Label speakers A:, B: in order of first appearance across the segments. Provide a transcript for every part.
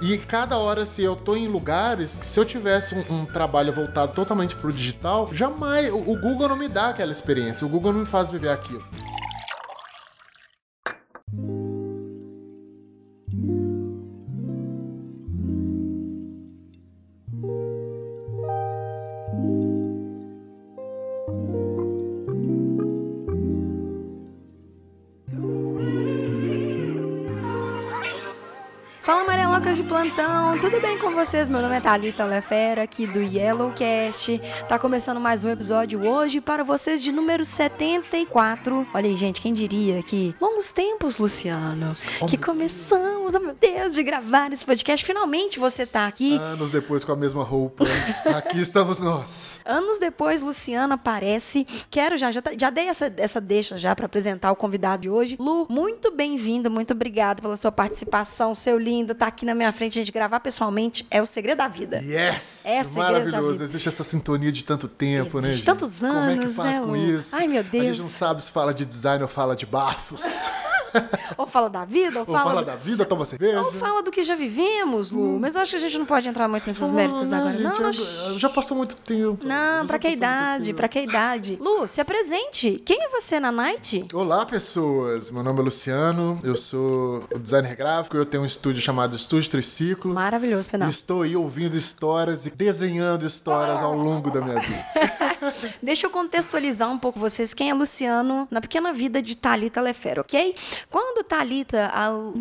A: E cada hora, se eu tô em lugares que se eu tivesse um, um trabalho voltado totalmente pro digital, jamais. O, o Google não me dá aquela experiência. O Google não me faz viver aquilo.
B: Tudo bem com vocês? Meu nome é Thalita Lefera, aqui do Yellowcast. Tá começando mais um episódio hoje para vocês de número 74. Olha aí, gente, quem diria que longos tempos, Luciano, que começamos, Deus, de gravar esse podcast. Finalmente você tá aqui.
A: Anos depois com a mesma roupa. Aqui estamos nós.
B: Anos depois, Luciano aparece. Quero já, já, tá- já dei essa, essa deixa já para apresentar o convidado de hoje. Lu, muito bem-vindo, muito obrigado pela sua participação, seu lindo, tá aqui na minha frente, a gente gravar pessoalmente é o segredo da vida.
A: Yes!
B: É
A: Maravilhoso. Existe essa sintonia de tanto tempo, né?
B: Existe
A: gente?
B: tantos
A: Como é que
B: anos,
A: faz
B: né,
A: com
B: Lu?
A: isso?
B: Ai, meu
A: A
B: Deus.
A: gente não sabe se fala de design ou fala de bafos.
B: Ou fala da vida, ou,
A: ou
B: fala,
A: fala da vida, toma cerveja.
B: ou fala do que já vivemos, Lu. Mas eu acho que a gente não pode entrar muito nesses méritos
A: né,
B: agora.
A: gente?
B: não, não,
A: Eu- Já passou muito tempo.
B: não, pra que idade? Pra que idade? Lu, se apresente. Quem é você na Night?
A: Olá, pessoas. Meu nome é Luciano. Eu sou designer gráfico. Eu tenho um estúdio chamado Estúdio Triciclo.
B: Maravilhoso,
A: E
B: Penal.
A: estou aí ouvindo histórias e desenhando histórias ao longo da minha vida.
B: Deixa eu contextualizar um pouco vocês quem é Luciano na pequena vida de Thalita Lefero, ok? Quando Thalita, há longo,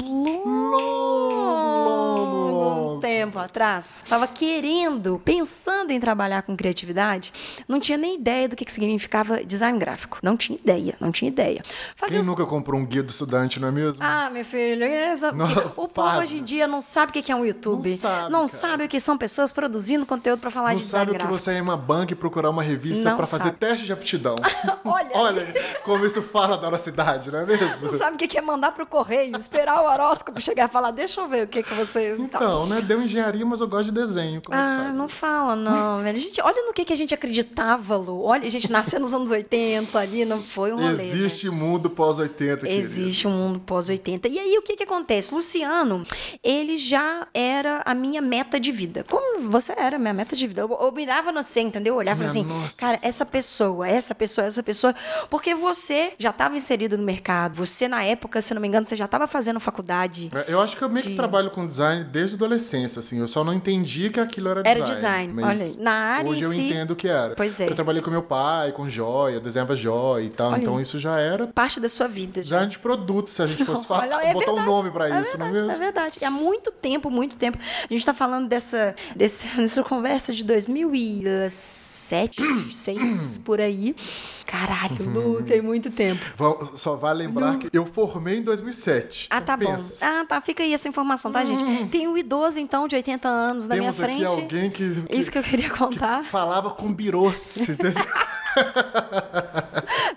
A: longo.
B: tempo atrás, estava querendo, pensando em trabalhar com criatividade, não tinha nem ideia do que, que significava design gráfico. Não tinha ideia, não tinha ideia. Fazia
A: Quem
B: os
A: nunca comprou um guia do estudante, não é mesmo?
B: ah, meu filho, essa-
A: Não,
B: o povo hoje em dia não sabe o que é um YouTube.
A: Não sabe,
B: Não sabe o que são pessoas produzindo conteúdo para falar
A: não
B: de design
A: sabe o que
B: gráfico.
A: você é em uma banca e procurar uma revista
B: Não
A: pra fazer teste de aptidão.
B: Olha.
A: Olha como isso fala da nossa cidade, não é mesmo?
B: Não sabe o que que é mandar pro correio, esperar o horóscopo chegar e falar, deixa eu ver o que que você...
A: Então, né? Deu engenharia, mas eu gosto de desenho. É
B: Ah, não
A: isso?
B: fala não, velho. Gente, olha no que, que a gente acreditava, Lu. Olha, a gente nasceu nos anos 80 ali, não foi um rolê. velho.
A: Existe mundo pós-80, querido.
B: Existe um mundo pós-80. E aí, o que que acontece? Luciano, ele já era a minha meta de vida. Como você era a minha meta de vida. Eu, eu mirava no você, entendeu? Eu olhava
A: Minha
B: assim,
A: nossa
B: cara, essa pessoa, essa pessoa, essa pessoa. Porque você já estava inserido no mercado. Você, na época, se não me engano, você já estava fazendo faculdade.
A: É, Eu acho que eu meio que
B: De-
A: trabalho com design desde a adolescência, assim. Eu só não entendi que aquilo era design.
B: Era design,
A: mas
B: olha. Na área
A: Hoje eu
B: si-
A: entendo que era.
B: Pois é.
A: Eu trabalhei com meu pai, com joia, desenhava joia e tal.
B: Olha
A: então isso já era
B: Parte da sua vida. já.
A: design de produto, se a gente fosse falar,
B: Olha, é
A: botar um
B: verdade.
A: nome pra
B: É
A: isso, não é
B: verdade,
A: mesmo?
B: É verdade. E há muito tempo, muito tempo. A gente tá falando dessa, desse, dessa conversa de 2007, 6 por aí. Caralho, Lu, tem muito tempo.
A: Só vale lembrar que eu formei em 2007.
B: Ah,
A: Então
B: tá bom.
A: pensa.
B: Ah, tá. Fica aí essa informação, tá, gente? Tem um idoso, então, de 80 anos na minha
A: Temos aqui
B: frente.
A: alguém que, que
B: Isso que eu queria contar.
A: falava com biroce.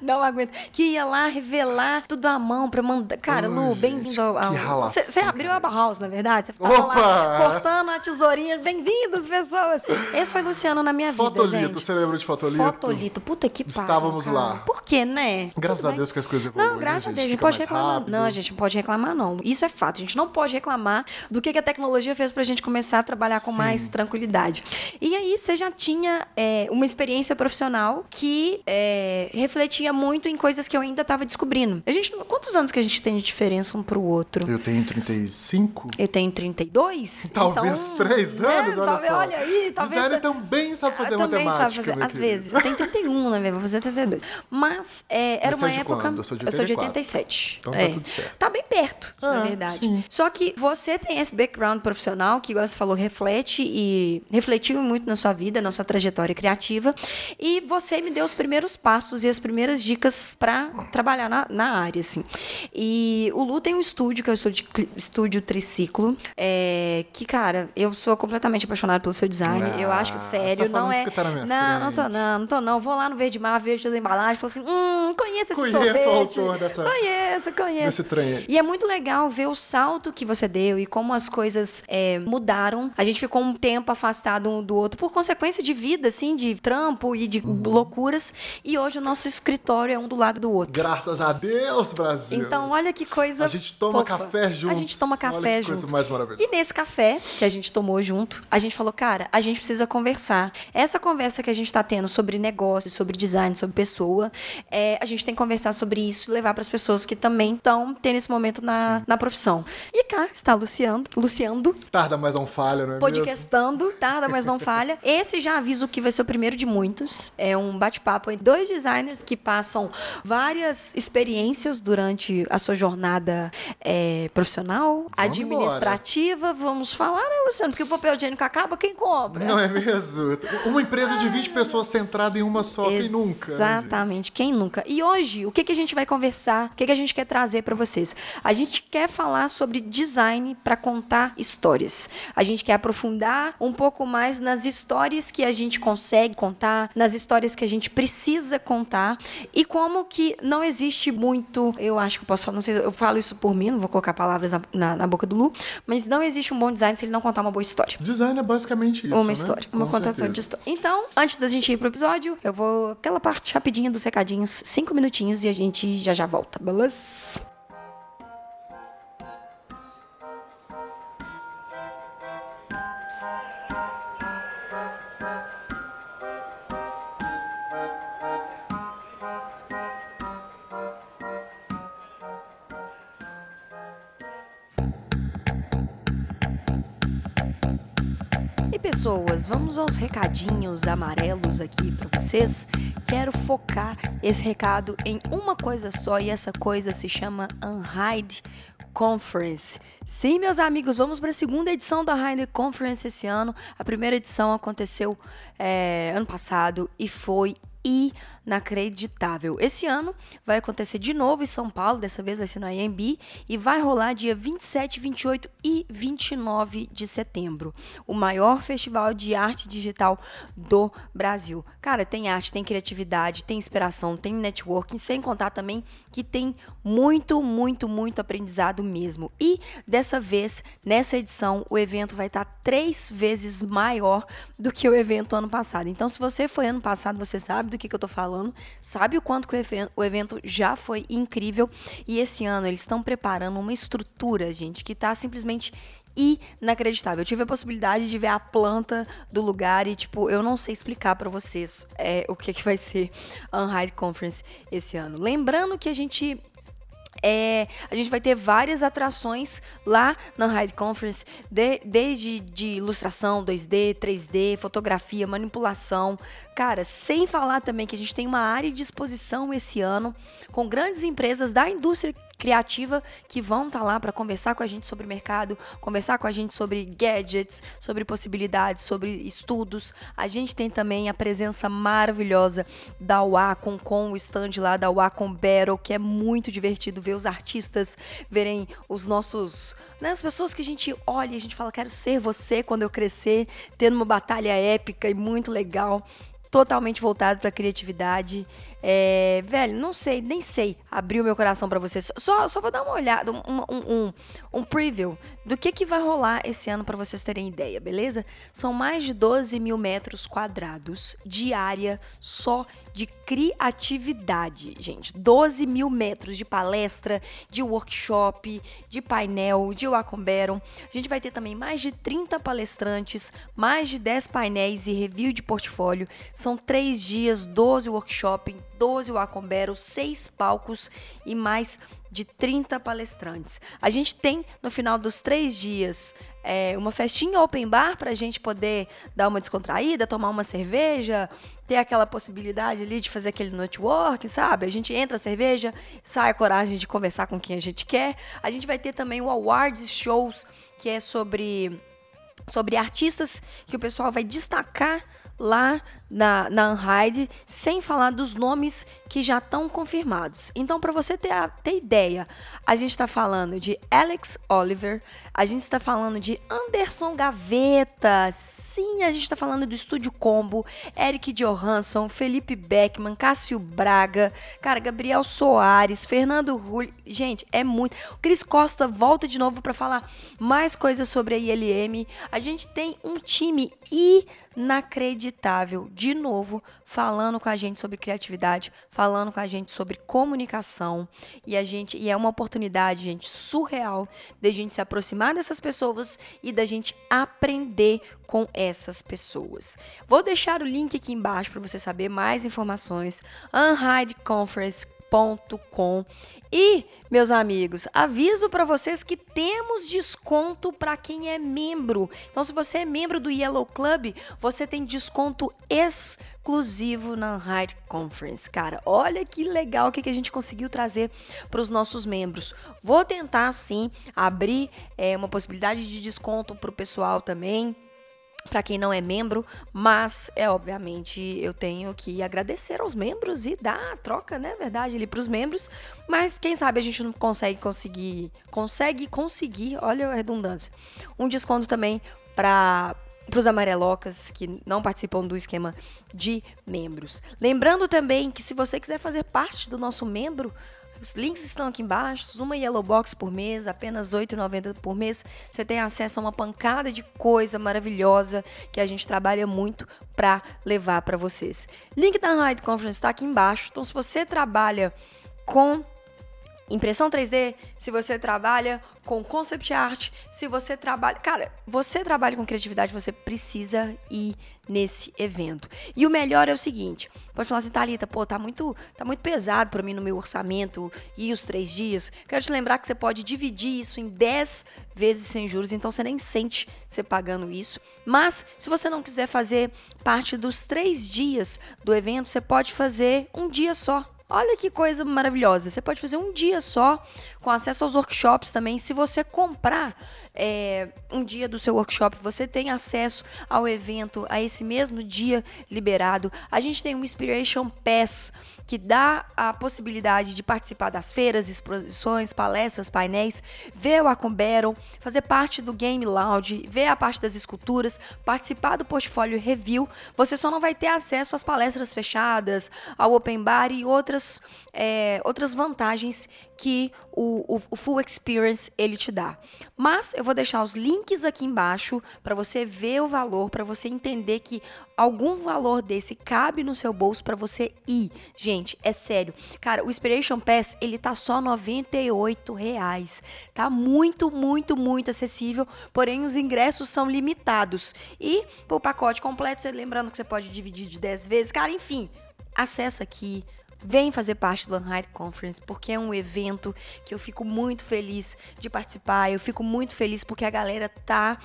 B: Não aguento. Que ia lá revelar tudo à mão pra mandar. Cara,
A: Ai,
B: Lu, bem-vindo ao. ao-
A: que
B: Você abriu a Bauhaus, na verdade? Você tava
A: Opa!
B: lá cortando a tesourinha. Bem-vindos, pessoas. Esse foi Luciano na minha vida.
A: Fotolito,
B: gente.
A: você lembra de Fotolito?
B: Fotolito. Puta que pariu.
A: Estávamos
B: cara.
A: lá.
B: Por quê, né?
A: Graças
B: Tudo
A: a
B: bem.
A: Deus que as coisas evoluem.
B: Não, graças
A: né,
B: a Deus, a gente pode reclamar.
A: rápido.
B: Não, a gente não pode reclamar, não. Isso é fato. A gente não pode reclamar do que que a tecnologia fez pra gente começar a trabalhar com
A: Sim.
B: mais tranquilidade. E aí, você já tinha é, uma experiência profissional que é, refletia muito em coisas que eu ainda estava descobrindo. A gente, quantos anos que a gente tem de diferença um pro outro?
A: Eu tenho 35?
B: Eu tenho 32.
A: Talvez
B: então,
A: três
B: né,
A: anos, olha
B: talvez-
A: só.
B: Olha aí, talvez...
A: Designer também sabe fazer
B: Ah, também
A: matemática,
B: sabe fazer, às vezes. Eu tenho 31, né, velho? Vou fazer 32. Mas é, era
A: Você é
B: uma época.
A: quando? Eu sou de
B: Eu sou de
A: 84.
B: 87.
A: Então tá
B: é.
A: tudo certo.
B: Tá bem perto, na
A: Ah,
B: verdade.
A: sim.
B: Só que você tem esse background profissional que, igual você falou, reflete e refletiu muito na sua vida, na sua trajetória criativa. E você me deu os primeiros passos e as primeiras dicas pra trabalhar na, na área, assim. E o Lu tem um estúdio, que é o estúdio, estúdio Triciclo, é, que, cara, eu sou completamente apaixonada pelo seu design. eu acho que,
A: Ah,
B: sério,
A: tá
B: não é.
A: tá na minha
B: não, não tô, não, não tô, não. Vou lá no Verde Mar, vejo as embalagens, falo assim: hum, conheço esse
A: Conheço o
B: sorvete.
A: autor dessa-
B: Conheço, conheço.
A: Desse trem aí.
B: E é muito legal ver o salto que você deu e como as coisas é, mudaram. A gente ficou um tempo afastado um do outro por consequência de vida, assim, de trampo e de
A: Uhum.
B: loucuras. E hoje o nosso escritório é um do lado do outro.
A: Graças a Deus, Brasil.
B: Então, olha que coisa.
A: a gente toma
B: fofa.
A: café juntos.
B: A gente toma café
A: Olha que
B: junto.
A: coisa mais maravilhosa.
B: E nesse café que a gente tomou junto, a gente falou, cara, a gente precisa conversar. Essa conversa que a gente tá tendo sobre negócio, sobre design, sobre pessoa, é, a gente tem que conversar sobre isso e levar para as pessoas que também estão tendo esse momento na, na profissão. E cá está Luciano, Luciando,
A: Tarda mais um falha, não é mesmo?
B: podcastando, tarda, mas não falha. Esse já aviso que vai ser o primeiro de muitos. É um bate-papo entre dois designers que passam várias experiências durante a sua jornada é, profissional, administrativa. Vamos falar, né, Luciano? Porque o papel higiênico acaba, quem compra?
A: Não é mesmo? Uma empresa de 20 pessoas centrada em uma só, quem nunca? né, gente?
B: Exatamente, quem nunca? E hoje, o que, que a gente vai conversar? O que, que a gente quer trazer para vocês? A gente quer falar sobre design para contar histórias. A gente quer aprofundar um pouco mais nas histórias que a gente consegue contar, nas histórias que a gente precisa contar e como que não existe muito, eu acho que eu posso falar, não sei, eu falo isso por mim, não vou colocar palavras na, na- na boca do Lu, mas não existe um bom design se ele não contar uma boa história.
A: Design é basicamente isso,
B: Uma
A: né?
B: história,
A: Com
B: uma contação
A: certeza.
B: de história. Então, antes da gente ir pro episódio, eu vou aquela parte rapidinha dos recadinhos, cinco minutinhos e a gente já já volta, beleza? Pessoas, vamos aos recadinhos amarelos aqui para vocês. Quero focar esse recado em uma coisa só e essa coisa se chama Unhide Conference. Sim, meus amigos, vamos para a segunda edição da Unhide Conference esse ano. A primeira edição aconteceu é, ano passado e foi inacreditável. Esse ano vai acontecer de novo em São Paulo, dessa vez vai ser no IMB, e vai rolar dia 27, 28 e 29 de setembro. O maior festival de arte digital do Brasil. Cara, tem arte, tem criatividade, tem inspiração, tem networking, sem contar também que tem muito, muito, muito aprendizado mesmo. E dessa vez, nessa edição, o evento vai estar três vezes maior do que o evento ano passado. Então, se você foi ano passado, você sabe do que, que eu tô falando, sabe o quanto que o evento, já foi incrível. E esse ano eles estão preparando uma estrutura, gente, que tá simplesmente inacreditável. Eu tive a possibilidade de ver a planta do lugar e, tipo, eu não sei explicar pra vocês é, o que, que vai ser a Unhide Conference esse ano. Lembrando que a gente é, a gente vai ter várias atrações lá na Hyde Conference, de- desde de ilustração, 2D, 3D, fotografia, manipulação. Cara, sem falar também que a gente tem uma área de exposição esse ano com grandes empresas da indústria criativa que vão estar lá para conversar com a gente sobre mercado, conversar com a gente sobre gadgets, sobre possibilidades, sobre estudos. A gente tem também a presença maravilhosa da Wacom com o stand lá da Wacom Battle, que é muito divertido ver os artistas verem os nossos, né, as pessoas que a gente olha e a gente fala, quero ser você quando eu crescer, tendo uma batalha épica e muito legal totalmente voltado para criatividade. É, velho, não sei, nem sei abrir o meu coração para vocês. Só, só vou dar uma olhada, um, um, um, um preview do que, que vai rolar esse ano para vocês terem ideia, beleza? São mais de 12 mil metros quadrados de área só de criatividade, gente. 12 mil metros de palestra, de workshop, de painel, de Wacom Battle. A gente vai ter também mais de 30 palestrantes, mais de 10 painéis e review de portfólio. São três dias, 12 workshops, 12 Wacom Battle, 6 palcos e mais de 30 palestrantes. A gente tem, no final dos três dias, é, uma festinha open bar para a gente poder dar uma descontraída, tomar uma cerveja, ter aquela possibilidade ali de fazer aquele network, sabe? A gente entra a cerveja, sai a coragem de conversar com quem a gente quer. A gente vai ter também o Awards Shows, que é sobre, sobre artistas que o pessoal vai destacar lá na, na Unhide, sem falar dos nomes que já estão confirmados. Então, para você ter, ter ideia, a gente está falando de Alex Oliver, a gente está falando de Anderson Gaveta, sim, a gente está falando do Estúdio Combo, Eric Johansson, Felipe Beckman, Cássio Braga, cara, Gabriel Soares, Fernando Rulli, gente, é muito. O Cris Costa volta de novo para falar mais coisas sobre a ILM. A gente tem um time inacreditável de novo falando com a gente sobre criatividade, falando com a gente sobre comunicação. E a gente e é uma oportunidade, gente, surreal de a gente se aproximar dessas pessoas e da gente aprender com essas pessoas. Vou deixar o link aqui embaixo para você saber mais informações. Unhide Conference E, meus amigos, aviso para vocês que temos desconto para quem é membro. Então, se você é membro do Yellow Club, você tem desconto exclusivo na Hide Conference. Cara, olha que legal o que, que a gente conseguiu trazer para os nossos membros. Vou tentar, sim, abrir é, uma possibilidade de desconto para o pessoal também para quem não é membro, mas é obviamente eu tenho que agradecer aos membros e dar a troca, né, verdade, ali para os membros, mas quem sabe a gente não consegue conseguir, consegue conseguir, olha a redundância, um desconto também para para os amarelocas que não participam do esquema de membros. Lembrando também que se você quiser fazer parte do nosso membro, os links estão aqui embaixo. Uma Yellow Box por mês, apenas R$ 8,90 por mês. Você tem acesso a uma pancada de coisa maravilhosa que a gente trabalha muito para levar para vocês. Link da Ride Conference está aqui embaixo. Então, se você trabalha com impressão 3D, se você trabalha com concept art, se você trabalha. Cara, você trabalha com criatividade, você precisa ir nesse evento. E o melhor é o seguinte: pode falar assim, Thalita, pô, tá muito, tá muito pesado para mim no meu orçamento e os três dias. Quero te lembrar que você pode dividir isso em 10 vezes sem juros, então você nem sente você pagando isso. Mas, se você não quiser fazer parte dos três dias do evento, você pode fazer um dia só Olha que coisa maravilhosa. Você pode fazer um dia só, com acesso aos workshops também. Se você comprar é, um dia do seu workshop, você tem acesso ao evento, a esse mesmo dia liberado. A gente tem um Inspiration Pass que dá a possibilidade de participar das feiras, exposições, palestras, painéis, ver o Acomberon, fazer parte do Game Lounge, ver a parte das esculturas, participar do portfólio review. Você só não vai ter acesso às palestras fechadas, ao Open Bar e outras, é, outras vantagens que o, o, o, Full Experience ele te dá. Mas eu vou deixar os links aqui embaixo para você ver o valor, para você entender que algum valor desse cabe no seu bolso para você ir. Gente, é sério. Cara, o Inspiration Pass ele tá só 98 reais. Tá muito, muito, muito acessível. Porém, os ingressos são limitados. E o pacote completo, lembrando que você pode dividir de 10 vezes. Cara, enfim, acessa aqui Vem fazer parte do Unhide Conference, porque é um evento que eu fico muito feliz de participar. Eu fico muito feliz porque a galera tá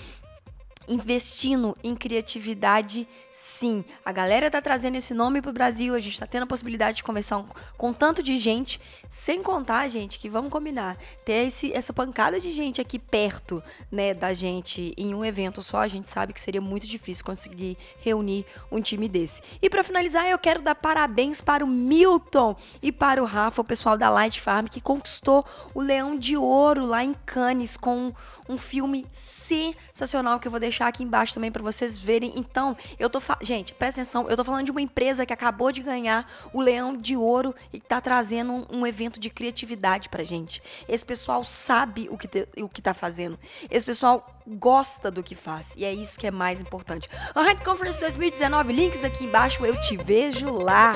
B: investindo em criatividade, sim. A galera tá trazendo esse nome pro Brasil, a gente tá tendo a possibilidade de conversar com, tanto de gente, sem contar, gente, que vamos combinar, ter esse, essa pancada de gente aqui perto, né, da gente em um evento só, a gente sabe que seria muito difícil conseguir reunir um time desse. E para finalizar, eu quero dar parabéns para o Milton e para o Rafa, o pessoal da Light Farm, que conquistou o Leão de Ouro lá em Cannes com um filme sensacional que eu vou deixar aqui embaixo também para vocês verem. Então, eu tô gente, presta atenção, eu tô falando de uma empresa que acabou de ganhar o Leão de Ouro e que tá trazendo um, um evento de criatividade pra gente. Esse pessoal sabe o que te, o que tá fazendo. Esse pessoal gosta do que faz e é isso que é mais importante. Red Conference 2019, links aqui embaixo, eu te vejo lá.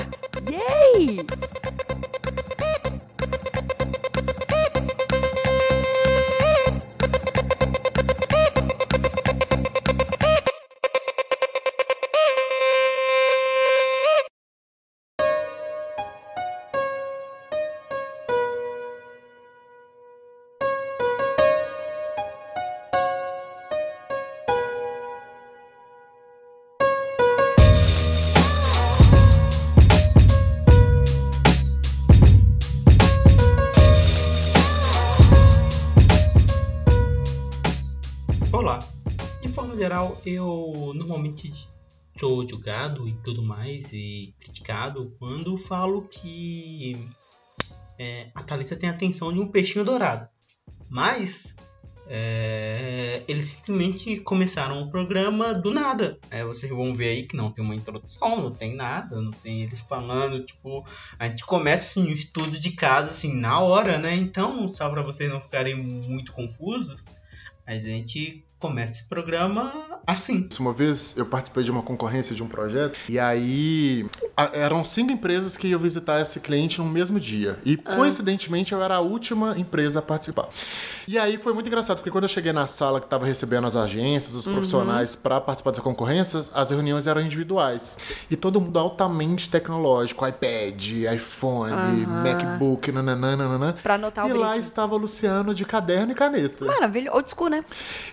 B: Yay!
C: Eu normalmente sou julgado e tudo mais e criticado quando falo que é, a Thalita tem a atenção de um peixinho dourado. Mas é, eles simplesmente começaram o programa do nada. É, vocês vão ver aí que não tem uma introdução, não tem nada, não tem eles falando, tipo, a gente começa assim o estudo de casa assim na hora, né? Então, só para vocês não ficarem muito confusos, a gente começa esse programa assim.
A: Uma vez eu participei de uma concorrência de um projeto e aí a- eram cinco empresas que iam visitar esse cliente no mesmo dia. E coincidentemente eu era a última empresa a participar. E aí foi muito engraçado, porque quando eu cheguei na sala que estava recebendo as agências, os profissionais para participar dessa concorrência, as reuniões eram individuais. E todo mundo altamente tecnológico, iPad, iPhone, MacBook, nananana.
B: Pra anotar o
A: E lá
B: briefing.
A: estava o Luciano de caderno e caneta.
B: Maravilha. Old school, né?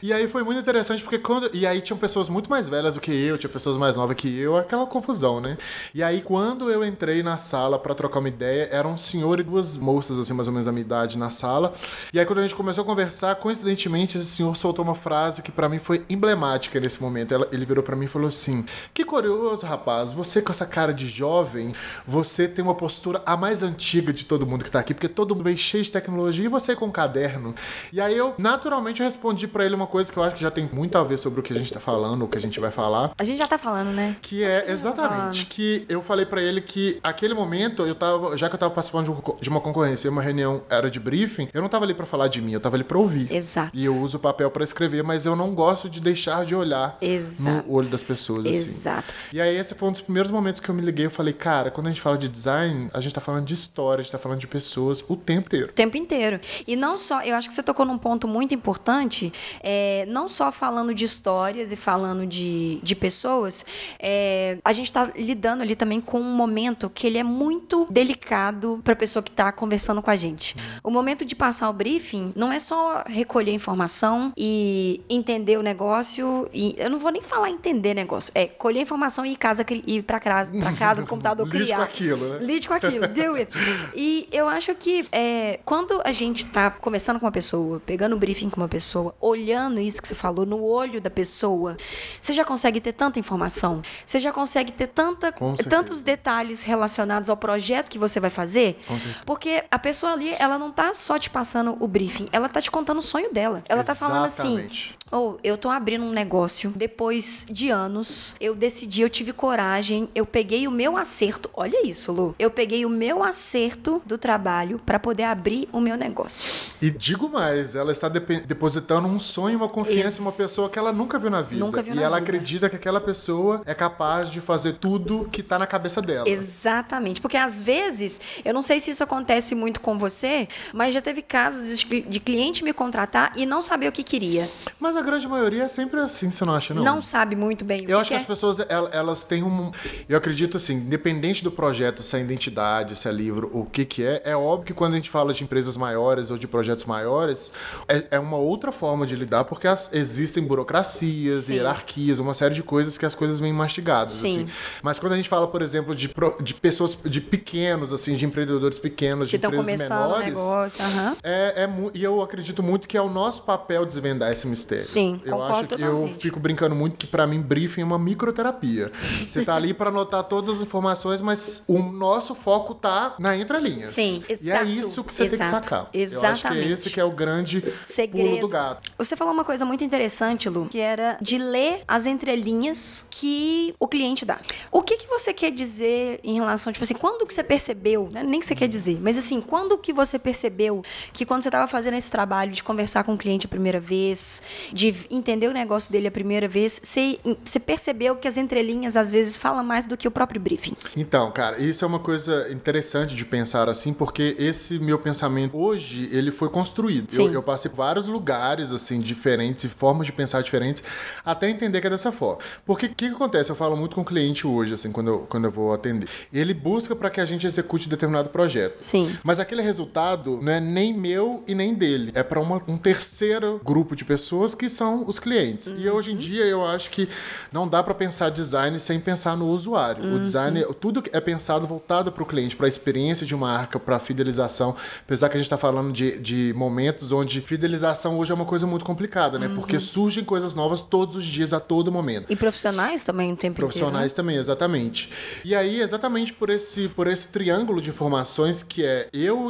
A: E aí foi muito interessante porque quando. E aí tinham pessoas muito mais velhas do que eu, tinha pessoas mais novas que eu, aquela confusão, né? E aí quando eu entrei na sala pra trocar uma ideia, era um senhor e duas moças, assim, mais ou menos da minha idade na sala. E aí quando a gente começou a conversar, coincidentemente, esse senhor soltou uma frase que pra mim foi emblemática nesse momento. Ele virou pra mim e falou assim: Que curioso, rapaz, você com essa cara de jovem, você tem uma postura a mais antiga de todo mundo que tá aqui, porque todo mundo veio cheio de tecnologia e você com um caderno. E aí eu, naturalmente, eu respondi pra ele uma coisa que eu acho que já tem muito a ver sobre o que a gente tá falando, o que a gente vai falar.
B: A gente já tá falando, né?
A: Que é exatamente que eu falei pra ele que aquele momento eu tava, já que eu tava participando de uma, concorrência, e uma reunião era de briefing, eu não tava ali pra falar de mim, eu tava ali pra ouvir.
B: Exato.
A: E eu uso o papel pra escrever, mas eu não gosto de deixar de olhar
B: Exato.
A: no olho das pessoas assim.
B: Exato.
A: E aí esse foi um dos primeiros momentos que eu me liguei, eu falei, cara, quando a gente fala de design, a gente tá falando de história, a gente tá falando de pessoas o tempo inteiro.
B: O tempo inteiro. E não só, eu acho que você tocou num ponto muito importante, é, não só falando de histórias e falando de, de pessoas, é, a gente está lidando ali também com um momento que ele é muito delicado para a pessoa que está conversando com a gente. O momento de passar o briefing não é só recolher informação e entender o negócio, e eu não vou nem falar entender negócio, é colher informação e ir, casa, ir para casa, pra casa, o computador
A: Lide
B: criar.
A: com aquilo, né?
B: Lide com aquilo, deal with. E eu acho que é, quando a gente tá conversando com uma pessoa, pegando um briefing com uma pessoa, olhando isso que você falou no olho da pessoa, você já consegue ter tanta informação, você já consegue ter tanta, tantos detalhes relacionados ao projeto que você vai fazer, porque a pessoa ali, ela não tá só te passando o briefing, ela tá te contando o sonho dela. Ela tá falando assim,
A: Exatamente.
B: ou eu tô abrindo um negócio, depois de anos, eu decidi, eu tive coragem, eu peguei o meu acerto. Olha isso, Lu. Eu peguei o meu acerto do trabalho para poder abrir o meu negócio.
A: E digo mais, ela está depositando um sonho, uma confiança Em uma pessoa que ela nunca viu na vida.
B: Nunca viu
A: e
B: na
A: ela
B: vida.
A: acredita que aquela pessoa é capaz de fazer tudo que tá na cabeça dela.
B: Exatamente. Porque às vezes, eu não sei se isso acontece muito com você, mas já teve casos de cliente me contratar e não saber o que queria.
A: Mas a grande maioria é sempre assim, você não acha, não?
B: Não, sabe muito bem o
A: Eu
B: que
A: acho que as pessoas, el- elas têm um. Eu acredito assim, independente do projeto, se é identidade, se é livro, o que que é, é óbvio que quando a gente fala de empresas maiores ou de projetos maiores, é, é uma outra forma de lidar, porque as- existem burocracias,
B: Sim.
A: hierarquias, uma série de coisas que as coisas vêm mastigadas,
B: Sim.
A: assim. Mas quando a gente fala, por exemplo, de, de pessoas, de pequenos, assim, de empreendedores pequenos,
B: Que
A: de empresas
B: começando
A: menores.
B: negócio. aham.
A: É, é e eu acredito muito que é o nosso papel desvendar esse mistério.
B: Sim,
A: eu acho que eu fico brincando muito que pra mim briefing é uma microterapia. Você tá ali pra anotar todas as informações, mas o nosso foco tá na entrelinha.
B: Sim,
A: E é
B: exato,
A: isso que você tem que
B: exato,
A: sacar. Eu acho que é
B: exatamente.
A: esse que é o grande
B: Segredo.
A: pulo do gato.
B: Você falou uma coisa muito interessante, Lu, que era de ler as entrelinhas que o cliente dá. O que, que você quer dizer em relação, tipo assim, quando que você percebeu, né? nem que você quer dizer, mas assim, quando que você percebeu que quando você estava fazendo esse trabalho de conversar com o cliente a primeira vez, de entender o negócio dele a primeira vez, você, você percebeu que as entrelinhas às vezes falam mais do que o próprio briefing?
A: Então, cara, isso é uma coisa interessante de pensar assim, porque esse meu pensamento hoje, ele foi construído. Eu, eu passei por vários lugares, assim, diferentes e formas de pensar diferentes, até entender que é dessa forma. Porque o que, que acontece? Eu falo muito com o cliente hoje, assim, quando eu, quando eu vou atender. Ele busca para que a gente execute determinado projeto.
B: Sim.
A: Mas aquele resultado não é nem meu e nem dele. É para um terceiro grupo de pessoas que são os clientes. E hoje em dia eu acho que não dá para pensar design sem pensar no usuário. O design, tudo é pensado voltado para o cliente, para a experiência de marca, para fidelização. Apesar que a gente está falando de, de momentos onde fidelização hoje é uma coisa muito complicada, né? Porque surgem coisas novas todos os dias, a todo momento.
B: E profissionais também o tempo
A: Profissionais também, exatamente. E aí, exatamente por esse, por esse triângulo de informações que é eu,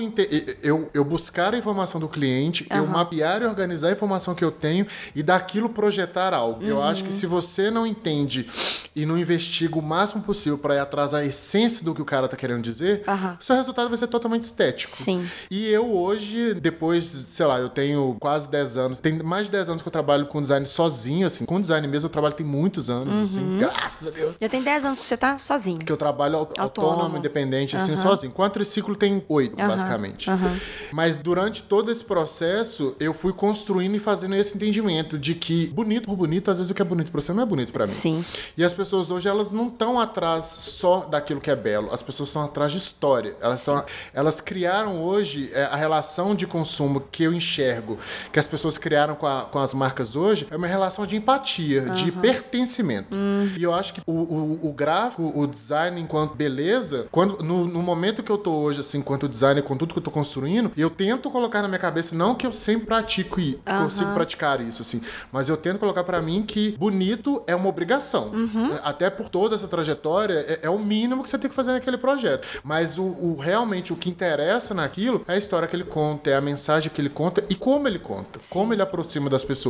A: eu, eu buscar a informação do cliente, eu mapear e organizar a informação que eu tenho e daquilo projetar algo. Eu acho que se você não entende e não investiga o máximo possível para ir atrás da essência do que o cara tá querendo dizer, seu resultado vai ser totalmente estético.
B: Sim.
A: E eu hoje, depois, sei lá, eu tenho quase 10 anos, tem mais de 10 anos que eu trabalho com design sozinho, assim. Com design mesmo eu trabalho tem muitos anos,
B: Uhum.
A: assim. Graças a Deus.
B: Já tem 10 anos que você tá sozinho.
A: Que eu trabalho aut- autônomo,
B: Autônomo.
A: independente, assim,
B: Aham.
A: sozinho. Com a Triciclo tem oito, basicamente. Mas durante todo esse processo, eu fui construindo e fazendo esse entendimento de que bonito por bonito, às vezes o que é bonito pra você não é bonito pra mim.
B: Sim.
A: E as pessoas hoje, elas não estão atrás só daquilo que é belo. As pessoas estão atrás de história. Elas, são, elas criaram hoje é, a relação de consumo que eu enxergo, que as pessoas criaram com, a- com as marcas hoje, é uma relação de empatia, de pertencimento. E eu acho que o, o, o gráfico, o design enquanto beleza, quando, no, no momento que eu tô hoje, assim, enquanto designer, com tudo que eu tô construindo, eu tento colocar na minha cabeça, não que eu sempre pratico e consigo praticar isso, assim, mas eu tento colocar pra mim que bonito é uma obrigação. Até por toda essa trajetória, é, é o mínimo que você tem que fazer naquele projeto. Mas o, o- realmente o que interessa naquilo é a história que ele conta, é a mensagem que ele conta e como ele conta, como ele aproxima das pessoas.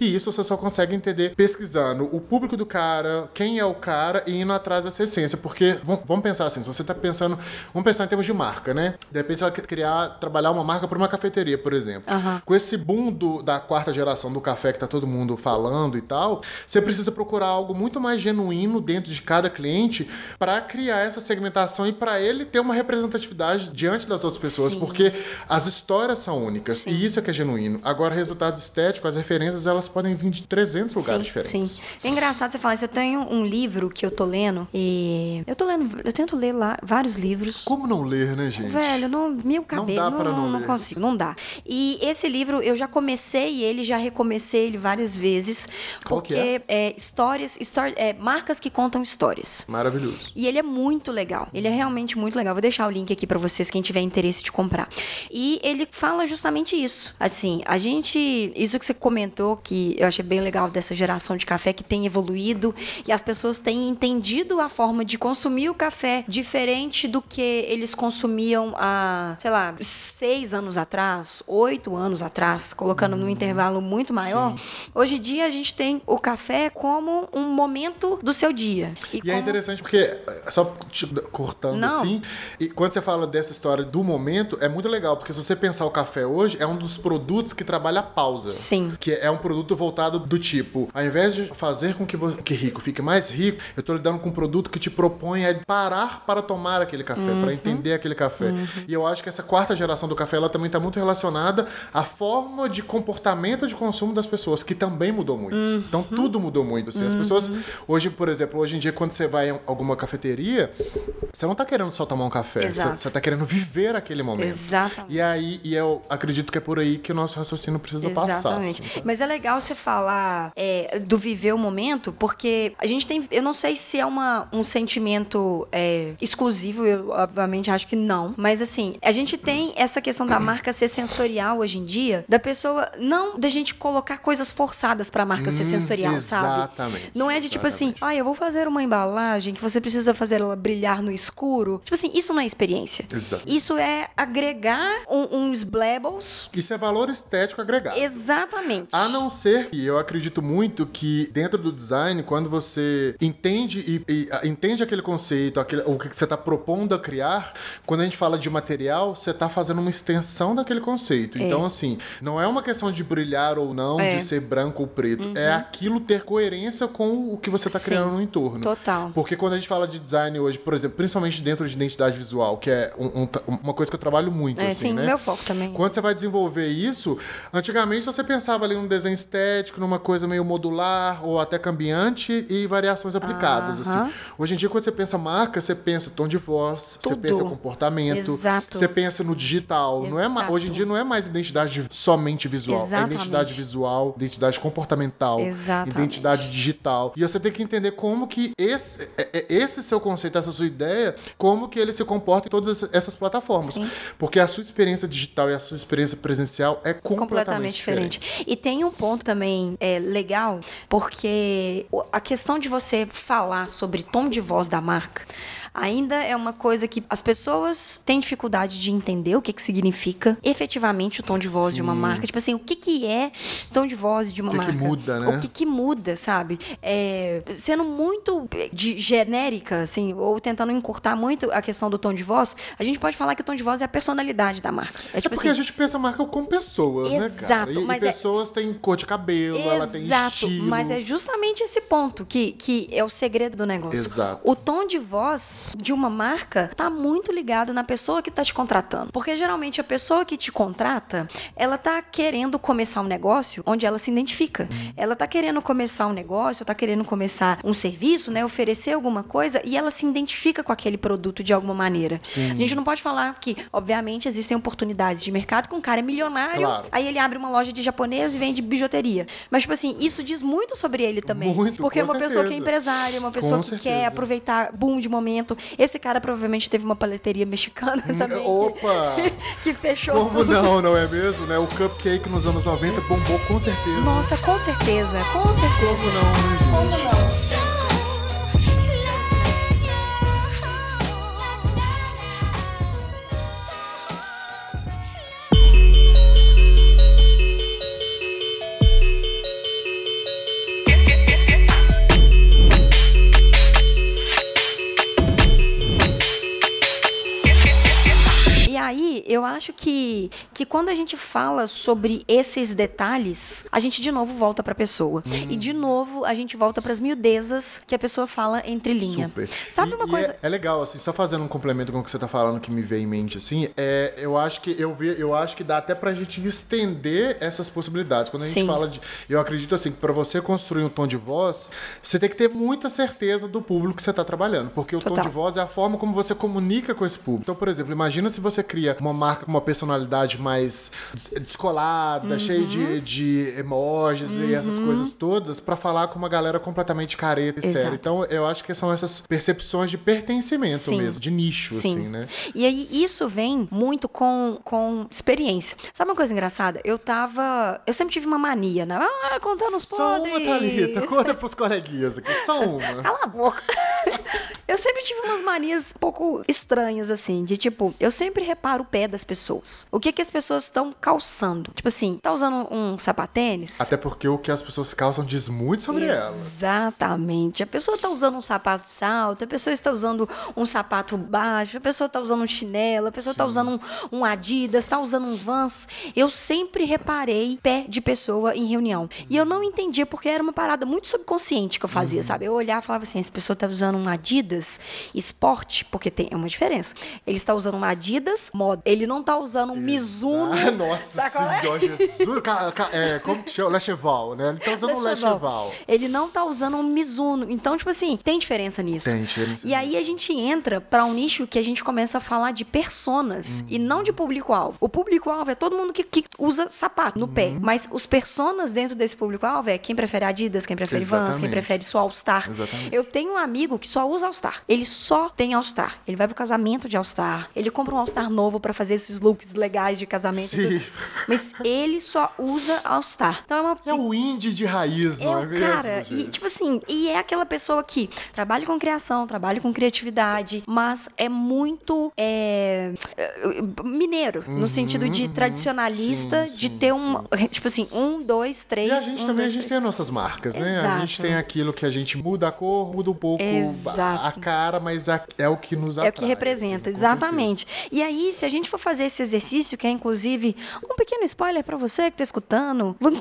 A: E isso você só consegue entender pesquisando o público do cara, quem é o cara e indo atrás dessa essência. Porque, vamos, pensar assim, se você tá pensando, vamos pensar em termos de marca, né? De repente você vai criar, trabalhar uma marca para uma cafeteria, por exemplo.
B: Aham.
A: Com esse boom do- da quarta geração do café que tá todo mundo falando e tal, você precisa procurar algo muito mais genuíno dentro de cada cliente para criar essa segmentação e para ele ter uma representatividade diante das outras pessoas,
B: Sim.
A: porque as histórias são únicas
B: Sim.
A: e isso é que é genuíno. Agora, resultado estético, as referências, elas podem vir de 300 lugares diferentes.
B: Sim. É engraçado você falar isso. Eu tenho um livro que eu tô lendo e eu tô lendo, eu tento ler lá vários livros.
A: Como não ler, né, gente?
B: Velho, não, meu cabelo,
A: dá
B: não,
A: pra não
B: não
A: ler.
B: consigo, não dá. E esse livro, eu já comecei ele, já recomecei ele várias vezes,
A: Qual que
B: porque é? histórias, história, é, marcas que contam histórias.
A: Maravilhoso.
B: E ele é muito legal. Ele é realmente muito legal. Vou deixar o link aqui pra vocês, quem tiver interesse de comprar. E ele fala justamente isso. Assim, a gente. Isso que você comentou, que eu achei bem legal dessa geração de café que tem evoluído e as pessoas têm entendido a forma de consumir o café diferente do que eles consumiam há, sei lá, seis anos atrás, oito anos atrás, colocando num intervalo muito maior. Hoje em dia a gente tem o café como um momento do seu dia.
A: E é
B: como-
A: interessante porque, eh, só cortando
B: Não.
A: assim, e quando você fala dessa história do momento, é muito legal, porque se você pensar o café hoje, é um dos produtos que trabalha a pausa.
B: Sim.
A: Que é um produto voltado do tipo, ao invés de fazer com que, você, que rico fique mais rico, eu tô lidando com um produto que te propõe a parar para tomar aquele café,
B: Uhum.
A: para entender aquele café. E eu acho que essa quarta geração do café, ela também tá muito relacionada à forma de comportamento de consumo das pessoas, que também mudou muito.
B: Uhum.
A: Então tudo mudou muito. Assim. As pessoas, hoje, por exemplo, hoje em dia, quando você vai em alguma cafeteria, você não tá querendo só tomar um café,
B: Exato.
A: você, você tá querendo viver aquele momento.
B: Exatamente.
A: E aí, e eu acredito que é por aí que o nosso raciocínio precisa passar.
B: Exatamente.
A: Assim, sabe?
B: Mas é legal você falar é, do viver o momento, porque a gente tem. Eu não sei se é uma, um sentimento é, exclusivo, eu obviamente acho que não. Mas assim, a gente tem essa questão da marca ser sensorial hoje em dia, da pessoa. Não da gente colocar coisas forçadas pra marca ser
A: Hum,
B: sensorial, sabe?
A: exatamente,
B: Não é de tipo assim, ah, eu vou fazer uma embalagem que você precisa fazer ela brilhar no escuro. Tipo assim, isso não é experiência.
A: Exato.
B: Isso é agregar um- uns blebbles.
A: Isso é valor estético agregado.
B: Exatamente.
A: A não ser que eu acredito muito que dentro do design, quando você entende e, e, ah, entende aquele conceito, aquele, o que você está propondo a criar, quando a gente fala de material, você está fazendo uma extensão daquele conceito. Então, assim, não é uma questão de brilhar ou não,
B: É.
A: de ser branco ou preto. É aquilo ter coerência com o que você está criando no entorno.
B: Total.
A: Porque quando a gente fala de design hoje, por exemplo, principalmente dentro de identidade visual, que é um- um- uma coisa que eu trabalho muito,
B: É,
A: assim,
B: sim,
A: né?
B: meu foco também.
A: Quando você vai desenvolver isso, antigamente você pensava ali num desenho estético, numa coisa meio modular ou até cambiante e variações aplicadas. Assim. Hoje em dia, quando você pensa marca, você pensa tom de voz, você
B: Tudo.
A: pensa comportamento,
B: Exato.
A: você pensa no digital. Não é
B: Exato.
A: hoje em dia não é mais identidade somente visual,
B: Exatamente.
A: é identidade visual, identidade comportamental,
B: Exatamente.
A: identidade digital. E você tem que entender como que esse, é- é- esse seu conceito, essa sua ideia, como que ele se comporta em todas essas plataformas.
B: Sim.
A: Porque a sua experiência digital e a sua experiência presencial é completamente,
B: completamente diferente. E tem um ponto também é, legal, porque a questão de você falar sobre tom de voz da marca, Ainda é uma coisa que as pessoas têm dificuldade de entender o que, que significa efetivamente o tom de voz de uma
A: Sim.
B: marca. Tipo assim, o que, que é tom de voz de uma
A: O que que
B: marca?
A: muda, né?
B: O que, que muda, sabe? É, sendo muito de genérica, assim, ou tentando encurtar muito a questão do tom de voz, a gente pode falar que o tom de voz é a personalidade da marca. É
A: É
B: tipo
A: porque
B: assim,
A: a gente pensa a marca com pessoas, né, cara?
B: Exato,
A: E, e
B: mas é-
A: pessoas têm cor de cabelo, ela tem
B: Exato,
A: estilo.
B: mas é justamente esse ponto que, que é o segredo do negócio.
A: Exato.
B: O tom de voz de uma marca tá muito ligado na pessoa que tá te contratando. Porque geralmente a pessoa que te contrata, ela tá querendo começar um negócio onde ela se identifica. Ela tá querendo começar um negócio, tá querendo começar um serviço, né, oferecer alguma coisa e ela se identifica com aquele produto de alguma maneira.
A: Sim.
B: A gente não pode falar que, obviamente, existem oportunidades de mercado que um cara é milionário,
A: Claro.
B: aí ele abre uma loja de japonês e vende bijuteria. Mas, tipo assim, isso diz muito sobre ele também.
A: Muito,
B: porque é uma pessoa que é
A: certeza.
B: empresária, uma pessoa
A: Com
B: que
A: certeza.
B: quer aproveitar boom de momento. Esse cara provavelmente teve uma paleteria mexicana também. que-
A: Opa!
B: Que, fechou
A: Como
B: tudo.
A: não, não é mesmo? Né? O cupcake nos anos 90 bombou com certeza.
B: Nossa, com certeza, com certeza.
A: Como não, né, gente?
B: Como não? E aí, eu acho que, que quando a gente fala sobre esses detalhes, a gente de novo volta pra pessoa. E de novo, a gente volta pras miudezas que a pessoa fala entre linha.
A: Super.
B: Sabe
A: E-
B: uma coisa?
A: É, é legal, assim, só fazendo um complemento com o que você tá falando que me veio em mente, assim, é, eu acho que eu vi, eu acho que dá até pra gente estender essas possibilidades. Quando a gente
B: Sim.
A: fala de. Eu acredito assim, que pra você construir um tom de voz, você tem que ter muita certeza do público que você tá trabalhando. Porque o tom de voz é a forma como você comunica com esse público. Então, por exemplo, imagina se você cria uma marca com uma personalidade mais des- descolada,
B: Uhum.
A: cheia de, de emojis e essas coisas todas, pra falar com uma galera completamente careta e
B: Exato.
A: séria. Então, eu acho que são essas percepções de pertencimento
B: Sim.
A: mesmo, de nicho,
B: Sim.
A: assim, né?
B: E aí, isso vem muito com, com experiência. Sabe uma coisa engraçada? Eu tava. Eu sempre tive uma mania, né? Ah, contando os
A: Só
B: podres.
A: uma, Thalita. Conta pros coleguinhas aqui. Só uma.
B: Cala a boca. eu sempre tive umas manias um pouco estranhas, assim, de tipo, eu sempre reparo o pé das pessoas. O que que as pessoas estão calçando? Tipo assim, tá usando um sapatênis?
A: Até porque o que as pessoas calçam diz muito sobre ela.
B: Exatamente. A pessoa tá usando um sapato de salto, a pessoa está usando um sapato baixo, a pessoa tá usando um chinelo, a pessoa tá usando um, um Adidas, tá usando um Vans. Eu sempre reparei pé de pessoa em reunião. E eu não entendia porque era uma parada muito subconsciente que eu fazia, sabe? Eu olhava e falava assim, essa pessoa tá usando um Adidas esporte, porque tem uma diferença. Ele está usando um Adidas moda. Ele não tá usando um Mizuno.
A: Ah, nossa
B: qual é?
A: senhora, Jesus. Ca- ca- é, como que chama? Lecheval, né? Ele tá usando um
B: Lecheval.
A: Lecheval.
B: Ele não tá usando um Mizuno. Então, tipo assim, tem diferença nisso.
A: Tem diferença
B: E aí a gente entra pra um nicho que a gente começa a falar de personas e não de público-alvo. O público-alvo é todo mundo que, que usa sapato no
A: Uhum.
B: pé. Mas os personas dentro desse público-alvo é quem prefere Adidas, quem prefere Vans, quem
A: Exatamente.
B: prefere só All-Star.
A: Exatamente.
B: Eu tenho um amigo que só usa All-Star. Ele só tem All-Star. Ele vai pro casamento de All-Star. Ele compra um All-Star novo pra fazer esses looks legais de casamento. e
A: Sim.
B: Mas ele só usa All-Star. Então é uma
A: É o indie de raiz,
B: é
A: não é,
B: o
A: mesmo,
B: cara, e
A: gente?
B: tipo assim, e é aquela pessoa que trabalha com criação, trabalha com criatividade, mas é muito é, é, mineiro, no sentido de tradicionalista,
A: Uhum, Sim,
B: de
A: sim,
B: ter um, tipo assim, um, dois, três.
A: E a gente
B: um,
A: também,
B: dois,
A: a gente
B: três.
A: tem as nossas marcas, né? A gente tem aquilo que a gente muda a cor, muda um pouco a- a
B: Exato.
A: cara, mas a- é o que nos atrai.
B: É o que representa,
A: assim,
B: exatamente. E aí, se a gente for fazer esse exercício, que é inclusive um pequeno spoiler pra você que tá escutando, vou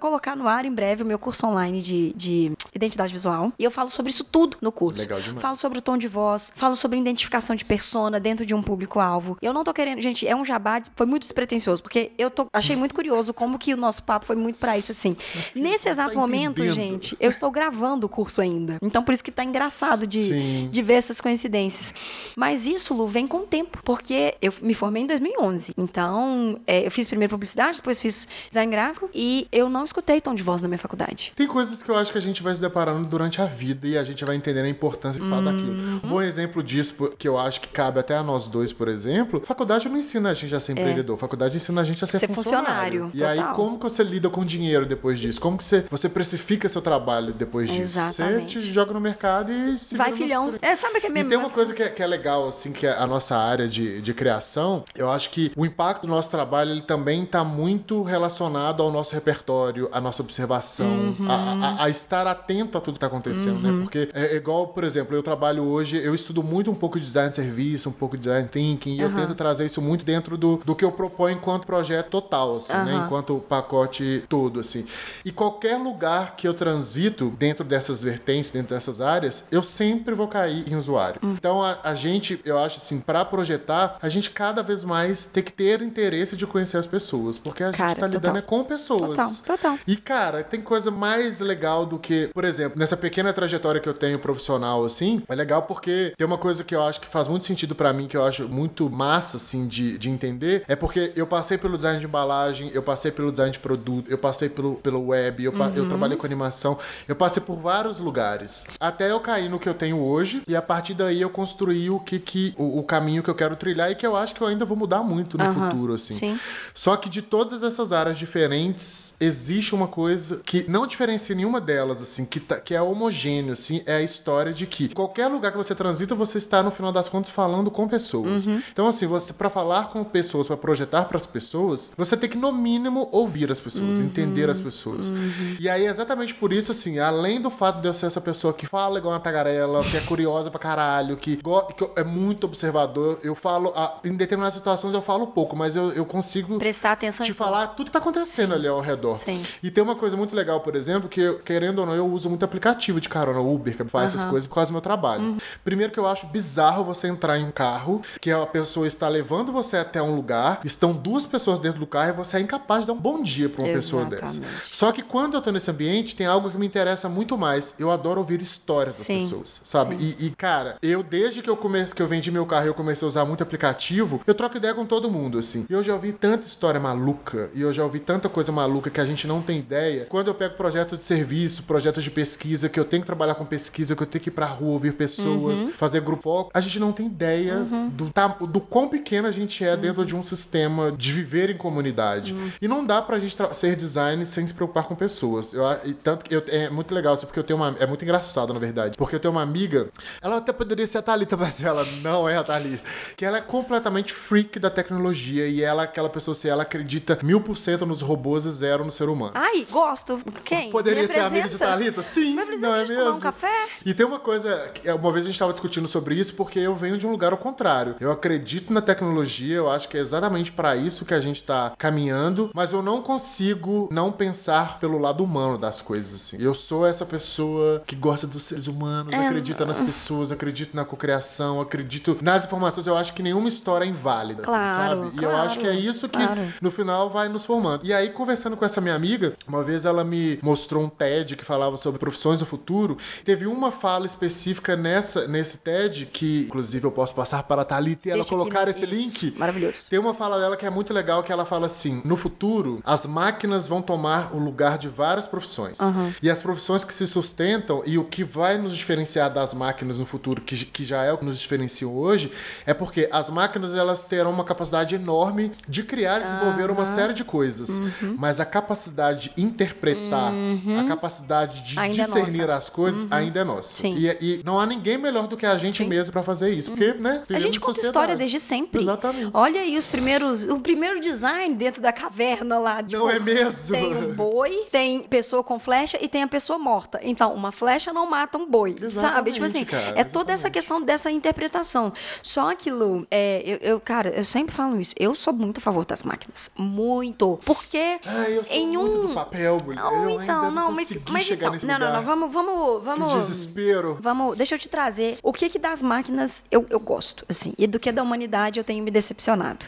B: colocar no ar em breve o meu curso online de, de identidade visual. E eu falo sobre isso tudo no curso.
A: Legal demais.
B: Falo sobre o tom de voz, falo sobre identificação de persona dentro de um público-alvo. Eu não tô querendo, gente, é um jabá, foi muito despretensioso, porque eu tô, achei muito curioso como que o nosso papo foi muito pra isso, assim. Nesse exato
A: tá
B: momento, gente, eu estou gravando o curso ainda. Então, por isso que tá engraçado de,
A: Sim.
B: de ver essas coincidências. Mas isso, Lu, vem com o tempo, porque eu me formei em 2011. Então, é, eu fiz primeiro publicidade, depois fiz design gráfico e eu não escutei tom de voz na minha faculdade.
A: Tem coisas que eu acho que a gente vai deparando durante a vida e a gente vai entendendo a importância de falar daquilo.
B: Uhum.
A: Um bom exemplo disso, que eu acho que cabe até a nós dois, por exemplo, faculdade não ensina a gente a ser empreendedor, faculdade ensina a gente a ser,
B: É. Ser funcionário,
A: E aí, como que você lida com dinheiro depois disso? Como que você, você precifica seu trabalho depois disso?
B: Exatamente.
A: Você te joga no mercado e se
B: Vai, filhão. É, sabe que é
A: E
B: mesmo?
A: tem uma coisa que é, que é legal, assim, que é a nossa área de, de criação. Eu acho que o impacto do nosso trabalho, ele também tá muito relacionado ao nosso repertório, à nossa observação,
B: Uhum.
A: a, a- a estar atento a tudo que tá acontecendo, né? Porque é igual, por exemplo, eu trabalho hoje, eu estudo muito um pouco de design de serviço, um pouco de design thinking, e eu tento trazer isso muito dentro do, do que eu proponho enquanto projeto total, assim, né?
B: Aham.
A: Enquanto pacote todo, assim. E qualquer lugar que eu transito dentro dessas vertentes, dentro dessas áreas, eu sempre vou cair em usuário.
B: Hum.
A: Então a, a gente, eu acho assim, pra projetar, a gente cada vez mais tem que ter interesse de conhecer as pessoas, porque a
B: Cara,
A: gente tá lidando
B: total.
A: é com pessoas.
B: Total, total.
A: E, cara, tem coisa mais legal do que, por exemplo, nessa pequena trajetória que eu tenho profissional, assim, é legal porque tem uma coisa que eu acho que faz muito sentido pra mim, que eu acho muito massa, assim, de, de entender, é porque eu passei pelo design de embalagem, eu passei pelo design de produto, eu passei pelo, pelo web, eu,
B: Uhum.
A: eu trabalhei com animação, eu passei por vários lugares, até eu cair no que eu tenho hoje, e a partir daí eu construí o que, que o, o caminho que eu quero trilhar e que eu acho que eu ainda vou mudar muito no
B: Aham,
A: futuro, assim.
B: sim.
A: Só que de todas essas áreas diferentes, existe uma coisa que não diferencia nenhuma delas, assim, que, tá- que é homogêneo, assim, é a história de que qualquer lugar que você transita, você está, no final das contas, falando com pessoas.
B: Uhum.
A: Então, assim, você, para falar com pessoas, para projetar para as pessoas, você tem que, no mínimo, ouvir as pessoas,
B: Uhum.
A: entender as pessoas. E aí, exatamente por isso, assim, além do fato de eu ser essa pessoa que fala igual uma tagarela, que é curiosa pra caralho, que, que é muito observador, eu falo, ah, em determinadas situações eu falo pouco, mas eu, eu consigo
B: Prestar atenção
A: te falar tudo que tá acontecendo ali ao redor.
B: Sim.
A: E tem uma coisa muito legal, por exemplo, que querendo ou não, eu uso muito aplicativo de carona, Uber, que faz essas coisas por causa do meu trabalho.
B: Uhum.
A: Primeiro que eu acho bizarro você entrar em um carro, que a pessoa está levando você até um lugar, estão duas pessoas dentro do carro e você é incapaz de dar um bom dia pra uma pessoa dessa.
B: Exatamente.
A: Só que quando eu tô nesse ambiente, tem algo que me interessa muito mais. Eu adoro ouvir histórias das
B: Sim.
A: pessoas, sabe? E, e, cara, eu desde que eu comecei, que eu vendi meu carro e eu comecei a usar muito aplicativo, eu troco ideia com todo mundo, assim. E eu já ouvi tanta história maluca, e eu já ouvi tanta coisa maluca que a gente não tem ideia. Quando eu pego projetos de serviço, projetos de pesquisa, que eu tenho que trabalhar com pesquisa, que eu tenho que ir pra rua ouvir pessoas,
B: Uhum.
A: fazer grupo foco, a gente não tem ideia do, tam- do quão pequeno a gente é dentro de um sistema de viver em comunidade.
B: Uhum.
A: E não dá pra gente ser design sem se preocupar com pessoas. Eu, e tanto que eu- é muito legal, assim, porque eu tenho uma. É muito engraçado, na verdade. Porque eu tenho uma amiga, ela até poderia ser a Thalita, mas ela não é a Thalita. Que ela é completamente freak da tecnologia e ela é aquela pessoa, assim, ela acredita mil por cento nos robôs e zero no ser humano.
B: Ai, gosto. Quem?
A: Poderia ser amiga de
B: apresenta.
A: Sim,
B: apresenta
A: não é
B: gente tomar
A: mesmo?
B: um café?
A: E tem uma coisa, que uma vez a gente estava discutindo sobre isso, porque eu venho de um lugar ao contrário. Eu acredito na tecnologia, eu acho que é exatamente para isso que a gente tá caminhando, mas eu não consigo não pensar pelo lado humano das coisas, assim. Eu sou essa pessoa que gosta dos seres humanos,
B: É,
A: acredita nas pessoas, acredito na cocriação, acredito nas informações. Eu acho que nenhuma história é inválida, assim,
B: Claro,
A: sabe? E eu acho que é
B: claro,
A: isso que
B: claro.
A: no final vai nos formando. E aí, conversando com essa minha amiga, uma vez ela me mostrou um TED que falava sobre profissões do futuro. Teve uma fala específica nessa, nesse TED, que inclusive eu posso passar para a Thalita e ela
B: Deixa
A: colocar esse
B: isso.
A: link.
B: Maravilhoso.
A: Tem uma fala dela que é muito legal, que ela fala assim: no futuro, as máquinas vão tomar o lugar de várias profissões. E as profissões que se sustentam e o que vai nos diferenciar das máquinas no futuro, que, que já é o que nos diferencia hoje, é porque as máquinas elas terão uma capacidade enorme de criar e desenvolver uma série de coisas.
B: Uhum.
A: Mas a capacidade de interpretar, a capacidade de
B: Ainda é
A: discernir
B: nossa.
A: as coisas, ainda é nossa.
B: Sim.
A: E, e não há ninguém melhor do que a gente mesmo pra fazer isso. Porque, né?
B: A gente conta história desde sempre.
A: Exatamente.
B: Olha aí os primeiros, o primeiro design dentro da caverna lá. tipo,
A: Não é mesmo?
B: Tem um boi, tem pessoa com flecha e tem a pessoa morta. Então, uma flecha não mata um boi, sabe?
A: Exatamente,
B: Tipo assim,
A: cara,
B: é toda essa questão dessa interpretação. Só que, Lu, é, eu, eu, cara, eu sempre falo isso. Eu sou muito a favor das máquinas. Muito. Porque
A: Ai, eu sou
B: em
A: muito
B: um...
A: do papel, mulher.
B: Não,
A: eu
B: então,
A: não,
B: não, mas, mas
A: chegar
B: então, não, não, não, vamos, vamos,
A: Que
B: vamos.
A: desespero.
B: Vamos, deixa eu te trazer o que que das máquinas eu, eu gosto, assim, e do que da humanidade eu tenho me decepcionado.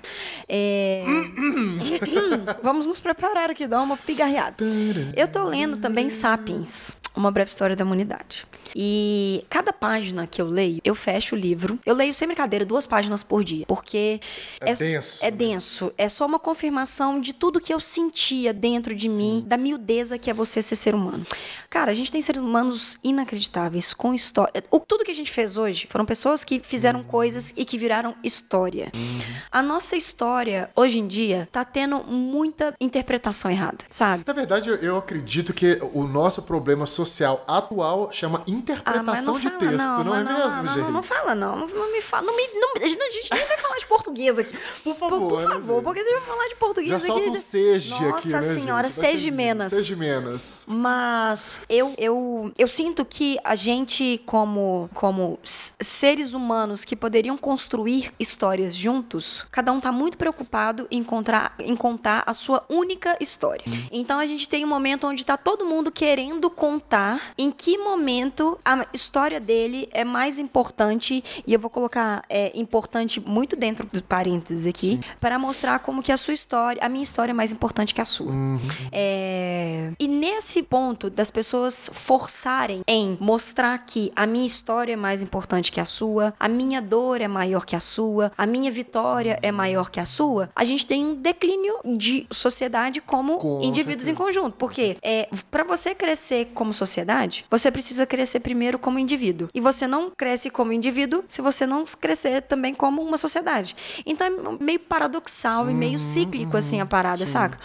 B: É... Vamos nos preparar aqui, dar uma pigarreada. Eu tô lendo também Sapiens, Uma Breve História da Humanidade. E cada página que eu leio, eu fecho o livro. Eu leio sem brincadeira duas páginas por dia, porque
A: É
B: s-
A: denso,
B: É
A: né?
B: denso. É só uma confirmação de tudo que eu sentia dentro de mim, da miudeza que é você ser ser humano. Cara, a gente tem seres humanos inacreditáveis, com história. O, tudo que a gente fez hoje foram pessoas que fizeram
A: Uhum.
B: coisas e que viraram história. A nossa história, hoje em dia, tá tendo muita interpretação errada, sabe?
A: Na verdade, eu, eu acredito que o nosso problema social atual chama
B: Ah,
A: interpretação de
B: fala,
A: texto, não,
B: mas
A: é mesmo,
B: não,
A: gente?
B: Não, não fala, não. Não, não me fala. Não me, não, a gente nem vai falar de português aqui.
A: Por favor,
B: Por, por
A: né,
B: favor,
A: gente?
B: porque se eu falar de português
A: Já
B: aqui.
A: solta um seja
B: Nossa
A: aqui, né,
B: senhora,
A: gente? Vai
B: seja
A: ser-
B: menos.
A: Seja menos.
B: Mas eu, eu, eu sinto que a gente, como, como seres humanos que poderiam construir histórias juntos, cada um tá muito preocupado em, encontrar, em contar a sua única história. Então a gente tem um momento onde tá todo mundo querendo contar em que momento a história dele é mais importante, e eu vou colocar é, importante muito dentro dos parênteses aqui, para mostrar como que a sua história, a minha história é mais importante que a sua. É, E nesse ponto das pessoas forçarem em mostrar que a minha história é mais importante que a sua, a minha dor é maior que a sua, a minha vitória é maior que a sua, a gente tem um declínio de sociedade como
A: Com
B: indivíduos em
A: certeza.
B: conjunto. Porque é, para você crescer como sociedade, você precisa crescer primeiro como indivíduo. E você não cresce como indivíduo se você não crescer também como uma sociedade. Então é meio paradoxal e meio cíclico assim a parada, saca?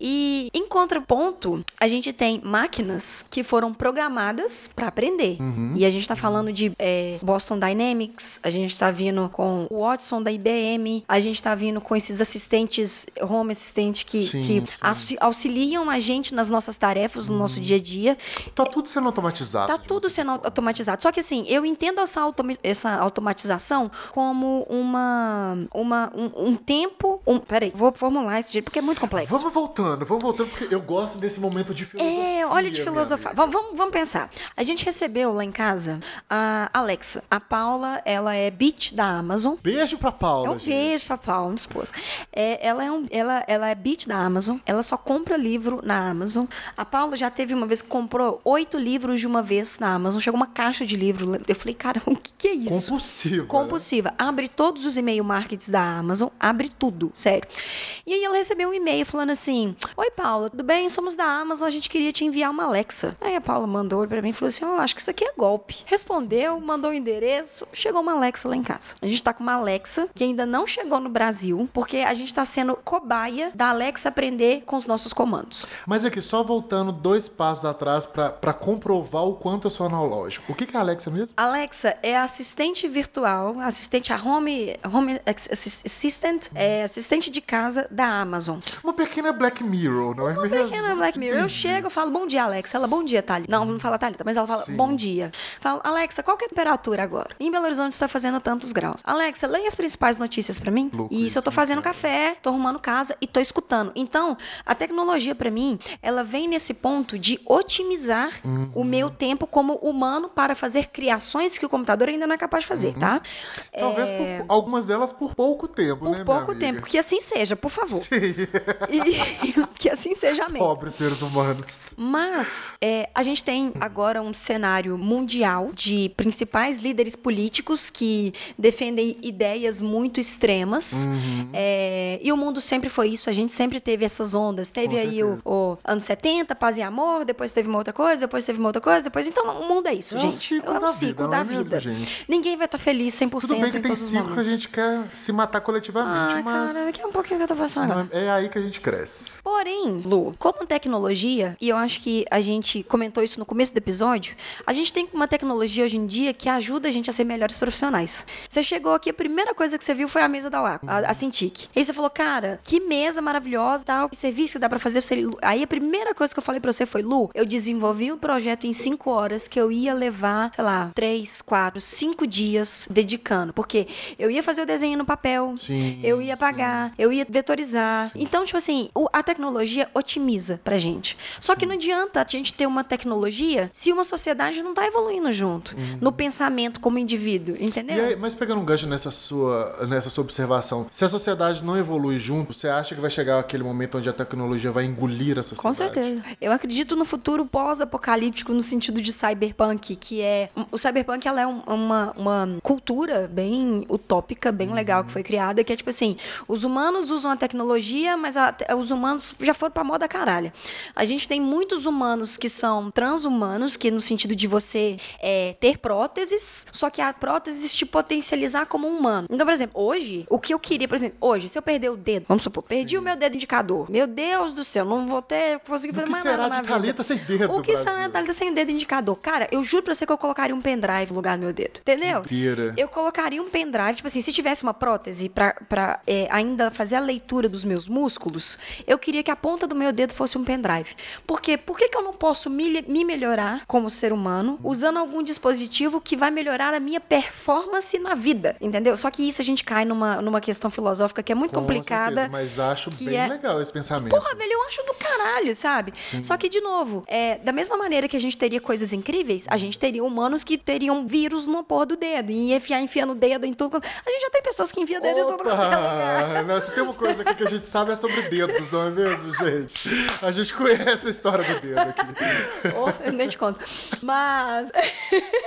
B: E em contraponto, a gente tem máquinas que foram programadas para aprender. E a gente tá falando de é, Boston Dynamics, a gente tá vindo com o Watson da IBM, a gente tá vindo com esses assistentes, home assistente que,
A: Sim,
B: que
A: sim.
B: auxi- auxiliam a gente nas nossas tarefas, no nosso dia a dia.
A: Tá tudo sendo automatizado.
B: Tá tudo. Sendo au- automatizado. Só que assim, eu entendo essa, automi- essa automatização como uma, uma um, um tempo. Um, peraí, vou formular isso de jeito porque é muito complexo.
A: Vamos voltando, vamos voltando, porque eu gosto desse momento de filosofia.
B: É, olha de filosofar. Vamos, vamos, vamos pensar. A gente recebeu lá em casa a Alexa. A Paula, ela é beat da Amazon.
A: Beijo pra Paula,
B: É um
A: gente.
B: beijo pra Paula, minha esposa. É, ela, é um, ela, ela é beat da Amazon. Ela só compra livro na Amazon. A Paula já teve uma vez que comprou oito livros de uma vez na Amazon. Chegou uma caixa de livro. Eu falei, cara, o que, que é isso?
A: Compulsiva.
B: Compulsiva. Abre todos os e-mail markets da Amazon, abre tudo, sério. E aí ela recebeu um e-mail falando assim: Oi, Paula, tudo bem? Somos da Amazon, a gente queria te enviar uma Alexa. Aí a Paula mandou pra mim e falou assim: Ó, acho que isso aqui é golpe. Respondeu, mandou o endereço, chegou uma Alexa lá em casa. A gente tá com uma Alexa que ainda não chegou no Brasil, porque a gente tá sendo cobaia da Alexa aprender com os nossos comandos.
A: Mas aqui, só voltando dois passos atrás pra, pra comprovar o quanto eu O que, é a Alexa mesmo?
B: Alexa é assistente virtual, assistente a home, home Assis- assistant, é assistente de casa da Amazon.
A: Uma pequena Black Mirror, não é mesmo?
B: Pequena Black Mirror. Eu chego, eu falo, bom dia, Alexa. Ela, bom dia, Thalita. Não, não fala Thalita, mas ela fala,
A: Sim.
B: bom dia. Falo, Alexa, qual é a temperatura agora? Em Belo Horizonte está fazendo tantos graus. Alexa, leia as principais notícias pra mim.
A: Louco
B: isso,
A: isso,
B: eu tô fazendo
A: cara?
B: café, tô arrumando casa e tô escutando. Então, a tecnologia pra mim, ela vem nesse ponto de otimizar
A: Uhum.
B: o meu tempo como humano para fazer criações que o computador ainda não é capaz de fazer, tá?
A: Talvez por, algumas delas por pouco tempo,
B: Por
A: né, minha
B: pouco tempo. Que assim seja, por favor.
A: Sim.
B: E que assim seja, amém.
A: Pobres seres humanos.
B: Mas é, a gente tem agora um cenário mundial de principais líderes políticos que defendem ideias muito extremas. É, e o mundo sempre foi isso, a gente sempre teve essas ondas. Teve
A: Com
B: aí o, o anos 70, paz e amor, depois teve uma outra coisa, depois teve uma outra coisa, depois. Então mundo é isso,
A: É um
B: gente.
A: ciclo
B: é um
A: da
B: ciclo
A: vida, não
B: da
A: é mesmo,
B: vida.
A: gente?
B: Ninguém vai estar feliz 100%
A: Tudo bem que
B: em
A: tem ciclo que a gente quer se matar coletivamente,
B: Ah,
A: mas
B: cara, daqui a um pouquinho que eu tô passando
A: é, é aí que a gente cresce.
B: Porém, Lu, como tecnologia, e eu acho que a gente comentou isso no começo do episódio, a gente tem uma tecnologia hoje em dia que ajuda a gente a ser melhores profissionais. Você chegou aqui, a primeira coisa que você viu foi a mesa da UAC, a, a Cintiq. Aí você falou, cara, que mesa maravilhosa, tal, que serviço que dá pra fazer. Aí a primeira coisa que eu falei pra você foi, Lu, eu desenvolvi um projeto em cinco horas que eu ia levar, sei lá, três, quatro, cinco dias dedicando. Porque eu ia fazer o desenho no papel,
A: Sim,
B: eu ia pagar, eu ia vetorizar. Então, tipo assim, a tecnologia otimiza pra gente. Só que não adianta a gente ter uma tecnologia se uma sociedade não tá evoluindo junto. No pensamento como indivíduo, entendeu?
A: Uhum. E aí, mas pegando um gancho nessa sua, nessa sua observação, se a sociedade não evolui junto, você acha que vai chegar aquele momento onde a tecnologia vai engolir a sociedade?
B: Com certeza. Eu acredito no futuro pós-apocalíptico no sentido de cyberpunk, que é. O cyberpunk ela é um- uma, uma cultura bem utópica, bem legal que foi criada, que é tipo assim: os humanos usam a tecnologia, mas a- os humanos já foram pra moda caralho. A gente tem muitos humanos que são transhumanos, que no sentido de você é, ter próteses, só que a prótese te potencializar como um humano. Então, por exemplo, hoje, o que eu queria, por exemplo, hoje, se eu perder o dedo, vamos supor, perdi o meu dedo indicador. Meu Deus do céu, não vou ter, conseguir fazer
A: que
B: mais
A: será
B: nada na
A: de
B: vida.
A: Thalita sem dedo,
B: O que será de Thalita sem dedo indicador? Cara, eu juro pra você que eu colocaria um pendrive no lugar do meu dedo. Entendeu?
A: Doideira.
B: Eu colocaria um pendrive, tipo assim, se tivesse uma prótese pra, pra é, ainda fazer a leitura dos meus músculos, eu queria que a ponta do meu dedo fosse um pendrive. Por quê? Por que, que eu não posso me, me melhorar como ser humano usando algum dispositivo que vai melhorar a minha performance na vida? Entendeu? Só que isso a gente cai numa, numa questão filosófica que é muito
A: Com
B: complicada.
A: certeza, mas acho bem
B: é-
A: legal esse pensamento.
B: Porra, velho, eu acho do caralho, sabe? Só que, de novo, é, da mesma maneira que a gente teria coisas incríveis, a gente teria humanos que teriam vírus no porra do dedo. E ia enfiar, enfiando o dedo em tudo. A gente já tem pessoas que enfiam dedo em todo quanto é lugar.
A: Opa! Não, se tem uma coisa aqui que a gente sabe é sobre dedos, não é mesmo, gente? A gente conhece a história do dedo aqui.
B: Oh, eu nem te conto. Mas.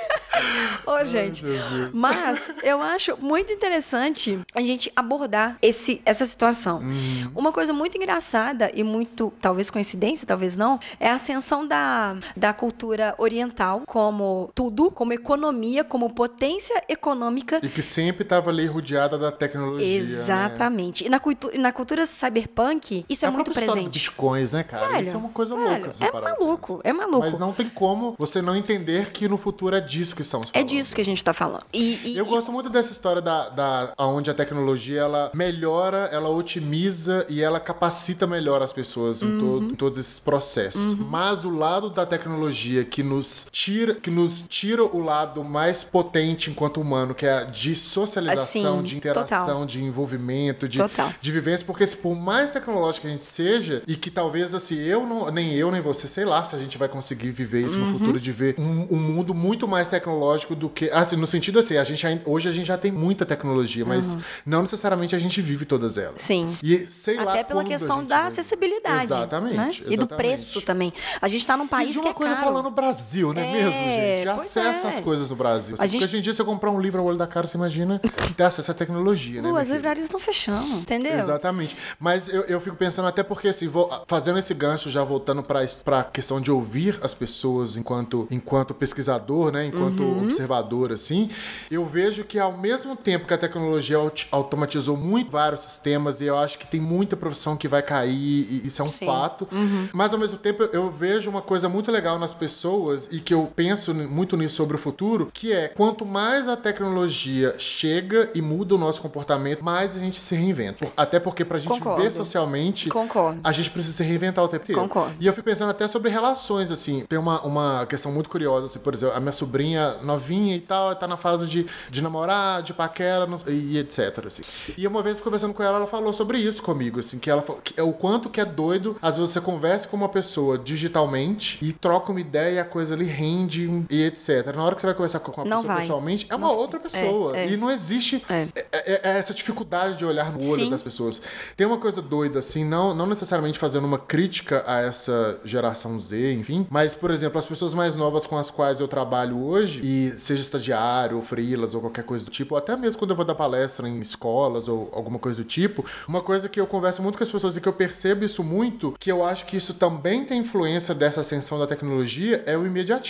B: Ô, gente.
A: Jesus.
B: Mas eu acho muito interessante a gente abordar esse, essa situação.
A: Uhum.
B: Uma coisa muito engraçada e muito, talvez coincidência, talvez não, é a ascensão da, da cultura oriental como tudo, como economia, como potência econômica.
A: E que sempre estava ali rodeada da tecnologia. Né?
B: Exatamente. E na, cultura, e na cultura cyberpunk, isso é,
A: a
B: muito
A: história do
B: presente.
A: bitcoins, né, cara?
B: Velho,
A: Isso é uma coisa
B: velho,
A: louca.
B: é maluco, é maluco.
A: Mas não tem como você não entender que no futuro é disso que estamos
B: É
A: falando.
B: disso que a gente tá falando. E, e-
A: Eu gosto muito dessa história da, da onde a tecnologia ela melhora, ela otimiza e ela capacita melhor as pessoas
B: Uhum.
A: em, todo- em todos esses processos. Mas o lado da tecnologia que nos tira, que nos tira o lado mais potente enquanto humano, que é a de socialização,
B: Assim,
A: de interação,
B: total.
A: de envolvimento, de,
B: Total.
A: de vivência, porque se por mais tecnológico que a gente seja e que talvez assim eu não, nem eu nem você, sei lá, se a gente vai conseguir viver isso
B: Uhum.
A: no futuro de ver um, um mundo muito mais tecnológico do que assim no sentido assim a gente hoje a gente já tem muita tecnologia, mas não necessariamente a gente vive todas elas.
B: Uhum. Sim.
A: E sei lá
B: Até pela questão da
A: vai-
B: acessibilidade.
A: Exatamente,
B: né? E do
A: exatamente.
B: preço também. A gente tá num
A: E
B: país
A: de
B: que
A: uma
B: é
A: coisa
B: caro.
A: falando no Brasil, não é, mesmo, gente?
B: pois
A: Acesso
B: é.
A: às coisas no Brasil.
B: A
A: Porque
B: gente-
A: hoje em dia, se eu comprar um livro ao olho da cara, você imagina ter acesso à tecnologia, né?
B: Lu,
A: minha
B: as livrarias estão fechando, entendeu?
A: Exatamente. Mas eu, eu fico pensando até porque, assim, vou, fazendo esse gancho, já voltando pra pra questão de ouvir as pessoas enquanto, enquanto pesquisador, né? Enquanto
B: Uhum.
A: observador, assim, eu vejo que ao mesmo tempo que a tecnologia aut- automatizou muito vários sistemas, e eu acho que tem muita profissão que vai cair, e isso é um
B: Sim.
A: fato.
B: Uhum.
A: Mas ao mesmo tempo eu vejo uma coisa muito legal nas pessoas e que eu penso muito nisso sobre o futuro, que é quanto mais a tecnologia chega e muda o nosso comportamento, mais a gente se reinventa. Até porque pra gente
B: Concordo.
A: viver socialmente,
B: Concordo.
A: a gente precisa se reinventar o tempo inteiro.
B: Concordo.
A: E eu fico pensando até sobre relações, assim. Tem uma, uma questão muito curiosa, assim, por exemplo, a minha sobrinha novinha e tal, tá na fase de, de namorar, de paquera não- e etc, assim. E uma vez conversando com ela, ela falou sobre isso comigo, assim, que ela falou que é o quanto que é doido, às vezes você conversa com uma pessoa digitalmente e troca uma ideia e a coisa ali rende um- e etc. Na hora que você vai conversar com
B: Não
A: pessoa
B: vai.
A: pessoalmente, é uma
B: Não-
A: outra pessoa.
B: é, é.
A: E não existe
B: É.
A: é- é- é essa dificuldade de olhar no olho
B: Sim.
A: das pessoas. Tem uma coisa doida, assim, não, não necessariamente fazendo uma crítica a essa geração Z, enfim, mas, por exemplo, as pessoas mais novas com as quais eu trabalho hoje, e seja estagiário, ou freelas, ou qualquer coisa do tipo, ou até mesmo quando eu vou dar palestra em escolas ou alguma coisa do tipo, uma coisa que eu converso muito com as pessoas e que eu percebo isso muito, que eu acho que isso também tem influência dessa ascensão da tecnologia, é o imediatismo.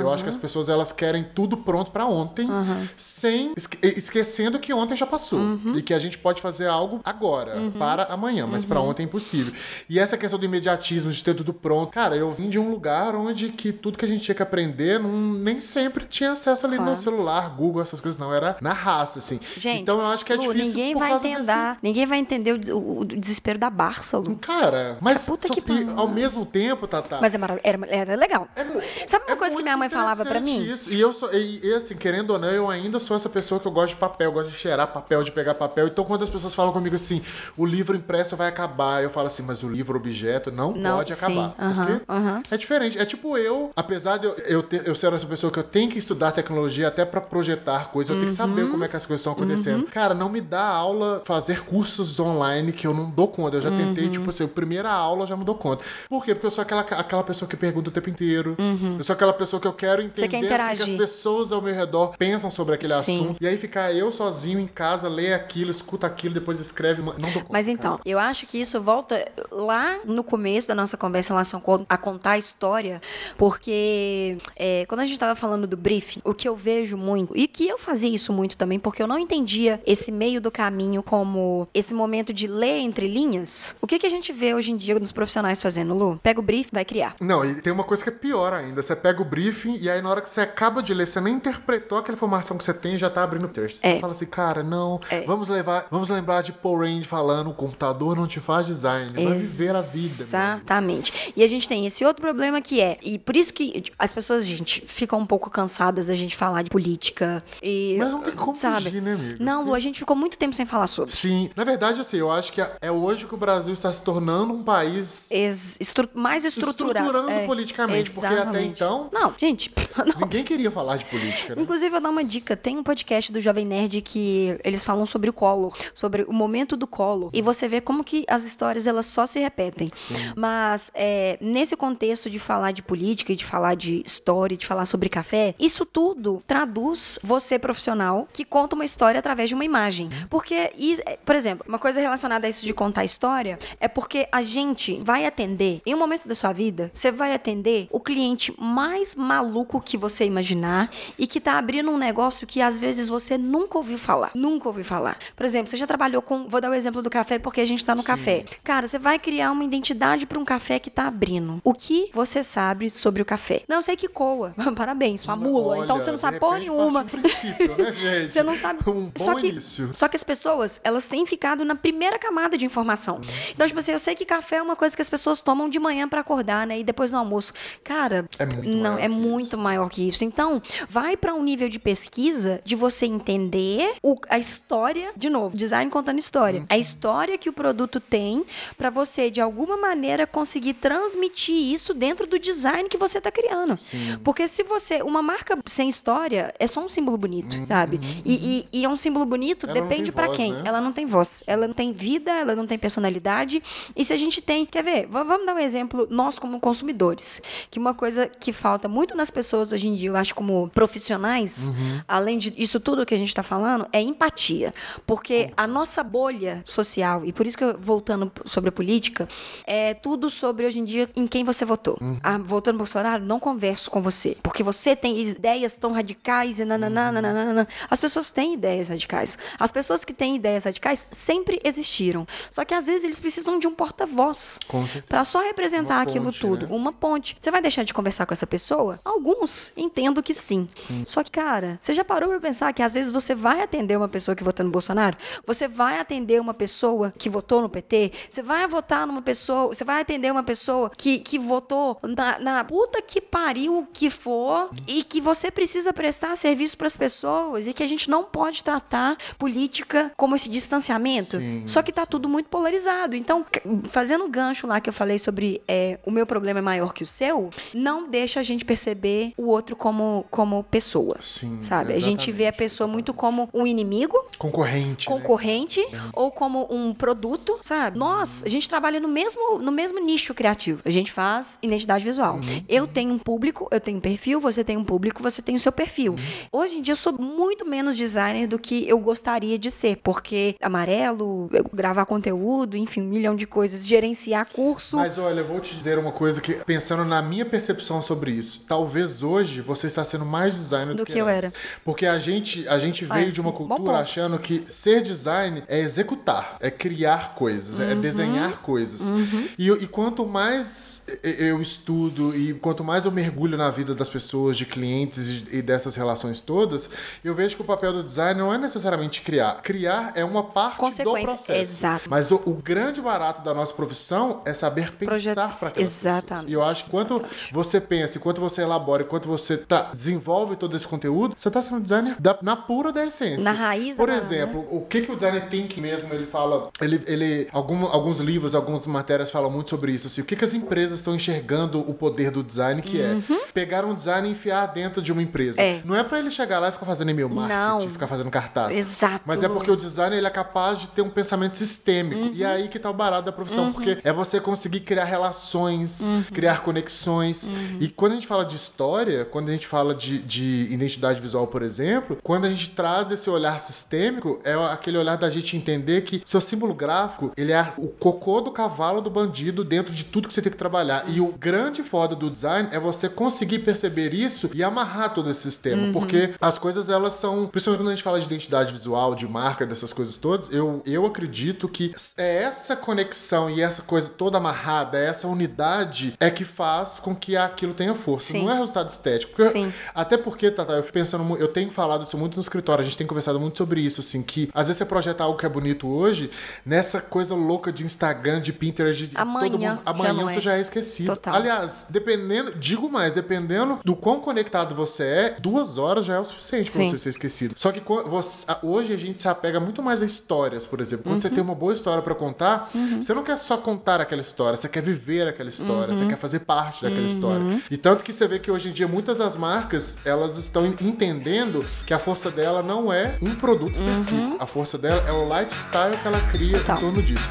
A: Eu acho que as pessoas elas querem tudo pronto pra ontem, sem esque- esquecendo que ontem já passou e que a gente pode fazer algo agora, para amanhã, mas pra ontem é impossível. E essa questão do imediatismo, de ter tudo pronto, cara, eu vim de um lugar onde que tudo que a gente tinha que aprender não, nem sempre tinha acesso ali no
B: Claro.
A: celular, Google, essas coisas não, era na raça, assim.
B: Gente,
A: então eu acho que é
B: Lu,
A: difícil
B: ninguém vai entender,
A: desse-
B: ninguém vai entender o, o- o desespero da Barça, Lu.
A: Cara, mas só-
B: que
A: e ao mesmo tempo, Tata.
B: Mas é era, era legal.
A: É
B: Sabe uma
A: é
B: coisa que minha mãe falava pra
A: interessante
B: mim?
A: Isso. E eu sou, e, e, assim, querendo ou não, eu ainda sou essa pessoa que eu gosto de papel, gosto de cheirar papel, de pegar papel. Então, quando as pessoas falam comigo assim, o livro impresso vai acabar, eu falo assim, mas o livro objeto não,
B: Não,
A: pode
B: sim.
A: acabar.
B: Aham,
A: porque
B: aham.
A: é diferente. É tipo eu, apesar de eu, eu, ter, eu ser essa pessoa que eu tenho que estudar tecnologia até pra projetar coisas, eu tenho que
B: Uhum.
A: saber como é que as coisas estão acontecendo. Cara, não me dá aula fazer cursos online que eu não dou conta. Eu já
B: Uhum.
A: tentei, tipo assim, a primeira aula já me dou conta. Por quê? Porque eu sou aquela, aquela pessoa que pergunta o tempo inteiro.
B: Uhum.
A: Eu sou aquela pessoa que eu quero entender que as pessoas ao meu redor pensam sobre aquele
B: Sim.
A: assunto. E aí ficar eu sozinho em casa, lê aquilo, escuta aquilo, depois escreve. Não dou conta.
B: Mas então, eu acho que isso volta lá no começo da nossa conversa em relação a contar a história, porque é, quando a gente tava falando do briefing, o que eu vejo muito, e que eu fazia isso muito também, porque eu não entendia esse meio do caminho como esse momento de ler entre linhas. O que, que a gente vê hoje em dia nos profissionais fazendo, Lu? Pega o briefing, vai criar.
A: Não, e tem uma coisa que é pior ainda. Você pega o briefing e aí na hora que você acaba de ler, você nem interpretou aquela informação que você tem e já tá abrindo o texto.
B: É.
A: Você fala assim, cara, não,
B: É.
A: vamos levar, vamos lembrar de Paul Rand falando, o computador não te faz design, vai viver a vida. meu amigo."
B: Exatamente. E a gente tem esse outro problema que é, e por isso que as pessoas, gente, ficam um pouco cansadas da gente falar de política e
A: Mas não tem como
B: sabe?
A: fugir, né, amigo?
B: Não, Lu, a gente ficou muito tempo sem falar sobre.
A: Sim, na verdade, assim, eu acho que é hoje que o Brasil está se tornando um país
B: Ex- estru- mais estruturado.
A: estruturando
B: É,
A: politicamente, porque até
B: exatamente.
A: então
B: Não, gente, não.
A: ninguém queria falar de política, né?
B: Inclusive, eu vou dar uma dica. Tem um podcast do Jovem Nerd que eles falam sobre o Collor, sobre o momento do Collor. E você vê como que as histórias, elas só se repetem. Mas, é, nesse contexto de falar de política e de falar de história, de falar sobre café, isso tudo traduz você, profissional, que conta uma história através de uma imagem. Porque, e- é, por exemplo, uma coisa relacionada a isso de contar história é porque a gente vai atender, em um momento da sua vida, você vai atender o cliente mais maluco que você imaginar e que tá abrindo um negócio que às vezes você nunca ouviu falar. Nunca ouviu falar. Por exemplo, você já trabalhou com. Vou dar o exemplo do café porque a gente tá no café. Cara, você vai criar uma identidade para um café que tá abrindo. O que você sabe sobre o café? Não, eu sei que coa. Parabéns, sua mula. então
A: Olha,
B: você não sabe porra nenhuma.
A: do princípio, né, gente?
B: Você não sabe.
A: Um bom
B: só que,
A: início.
B: Só que as pessoas, elas têm ficado na primeira camada de informação. Então, tipo assim, eu sei que café é uma coisa que as pessoas tomam de manhã pra acordar, né? E depois no almoço. Cara,
A: É muito
B: não, é muito maior que isso. Então, vai pra um nível de pesquisa de você entender o- a história, de novo, design contando história.
A: Uhum.
B: A história que o produto tem pra você, de alguma maneira, conseguir transmitir isso dentro do design que você tá criando. Porque se você. Uma marca sem história é só um símbolo bonito, sabe? E, e- e é um símbolo bonito,
A: Uhum. Ela
B: depende
A: voz,
B: quem.
A: né?
B: Ela não tem voz. Ela não tem vida, ela não tem personalidade. E se a gente tem. Quer ver? Vamos dar um exemplo, nós como consumidores. Que uma coisa que falta muito nas pessoas hoje em dia, eu acho, como profissionais,
A: Uhum.
B: além de isso tudo que a gente tá falando, é empatia. Porque a nossa bolha social, e por isso que eu, voltando sobre a política, é tudo sobre hoje em dia em quem você votou.
A: Uhum.
B: Ah, voltando Bolsonaro, não converso com você. Porque você tem ideias tão radicais e nananã,
A: Uhum.
B: nananã. As pessoas têm ideias radicais. As pessoas que têm ideias radicais sempre existiram. Só que às vezes eles precisam de um porta-voz. Pra só representar
A: Uma
B: aquilo
A: ponte,
B: tudo.
A: né?
B: Uma ponte. Você vai deixar de conversar com essa pessoa? Alguns entendo que sim. Só que, cara, você já parou pra pensar que às vezes você vai atender uma pessoa que votou no Bolsonaro? Você vai atender uma pessoa que votou no PT? Você vai votar numa pessoa. Você vai atender uma pessoa que, que votou na, na puta que pariu que for e que você precisa prestar serviço pras pessoas e que a gente não pode tratar política como esse distanciamento.
A: Sim.
B: Só que tá tudo muito polarizado. Então, fazendo o gancho lá que eu falei sobre é, o meu problema é maior que o seu, não deixa a gente perceber o outro como, como pessoa.
A: Sim,
B: sabe? A gente vê a pessoa muito como um inimigo,
A: Concorrente. né?
B: concorrente ou como um produto, sabe? Nós, a gente trabalha no mesmo, no mesmo nicho criativo. A gente faz identidade visual. Eu tenho um público, eu tenho um perfil, você tem um público, você tem o seu perfil. Hoje em dia eu sou muito menos designer do que eu gostaria de ser, porque amarelo, gravar conteúdo, enfim, um milhão de coisas, gerenciar curso.
A: Mas olha, eu vou te dizer uma coisa que, pensando na minha percepção sobre isso, talvez hoje você está sendo mais designer do,
B: Do que eu era.
A: Porque a gente, a gente veio
B: É,
A: de uma cultura achando que ser design é executar, é criar coisas,
B: Uhum.
A: é desenhar coisas. E, e quanto mais eu estudo e quanto mais eu mergulho na vida das pessoas, de clientes e dessas relações todas, eu vejo que o papel do design não é necessariamente criar. Criar é uma parte do processo.
B: exato.
A: Mas o, o grande barato da nossa profissão é saber pensar para aquelas
B: Exatamente,
A: pessoas. E eu acho que quanto
B: exatamente.
A: você pensa, enquanto você elabora, enquanto você tá- desenvolve todo esse conteúdo, você tá sendo designer da- na pura da essência.
B: Na raiz da
A: Por
B: parada,
A: exemplo, o que, que o design thinking mesmo, ele fala, ele, ele algum- alguns livros, algumas matérias falam muito sobre isso, assim, o que, que as empresas estão enxergando o poder do design, que é pegar um design e enfiar dentro de uma empresa.
B: Uhum. É.
A: Não é para ele chegar lá e ficar fazendo e-mail marketing,
B: Não.
A: ficar fazendo cartaz.
B: Exato.
A: Mas é porque o design ele é capaz de ter um pensamento sistêmico. E é aí que tá o barato da profissão, porque é você conseguir criar relações, criar conexões. E quando quando a gente fala de história, quando a gente fala de, de identidade visual, por exemplo, quando a gente traz esse olhar sistêmico, é aquele olhar da gente entender que seu símbolo gráfico, ele é o cocô do cavalo do bandido dentro de tudo que você tem que trabalhar. E o grande foda do design é você conseguir perceber isso e amarrar todo esse sistema.
B: Uhum.
A: Porque as coisas, elas são. Principalmente quando a gente fala de identidade visual, de marca, dessas coisas todas, eu, eu acredito que é essa conexão e essa coisa toda amarrada, essa unidade é que faz com que aquilo tenha força.
B: Sim.
A: Não é resultado estético. Porque-
B: Sim.
A: Até porque, Tata, eu fico pensando, eu tenho falado isso muito no escritório, a gente tem conversado muito sobre isso, assim, que às vezes você projeta algo que é bonito hoje, nessa coisa louca de Instagram, de Pinterest, de todo
B: Amanhã
A: mundo.
B: já
A: Amanhã
B: não
A: você
B: é.
A: já é esquecido.
B: Total.
A: Aliás, dependendo, digo mais, dependendo do quão conectado você é, duas horas já é o suficiente pra
B: Sim.
A: você ser esquecido. Só que você- hoje a gente se apega muito mais a histórias, por exemplo. Quando você tem uma boa história pra contar, você não quer só contar aquela história, você quer viver aquela história, você quer fazer parte daquela história. E tanto que você vê que hoje em dia muitas das marcas, elas estão en- entendendo que a força dela não é um produto específico. A força dela é o lifestyle que ela cria
B: Total.
A: em torno disso.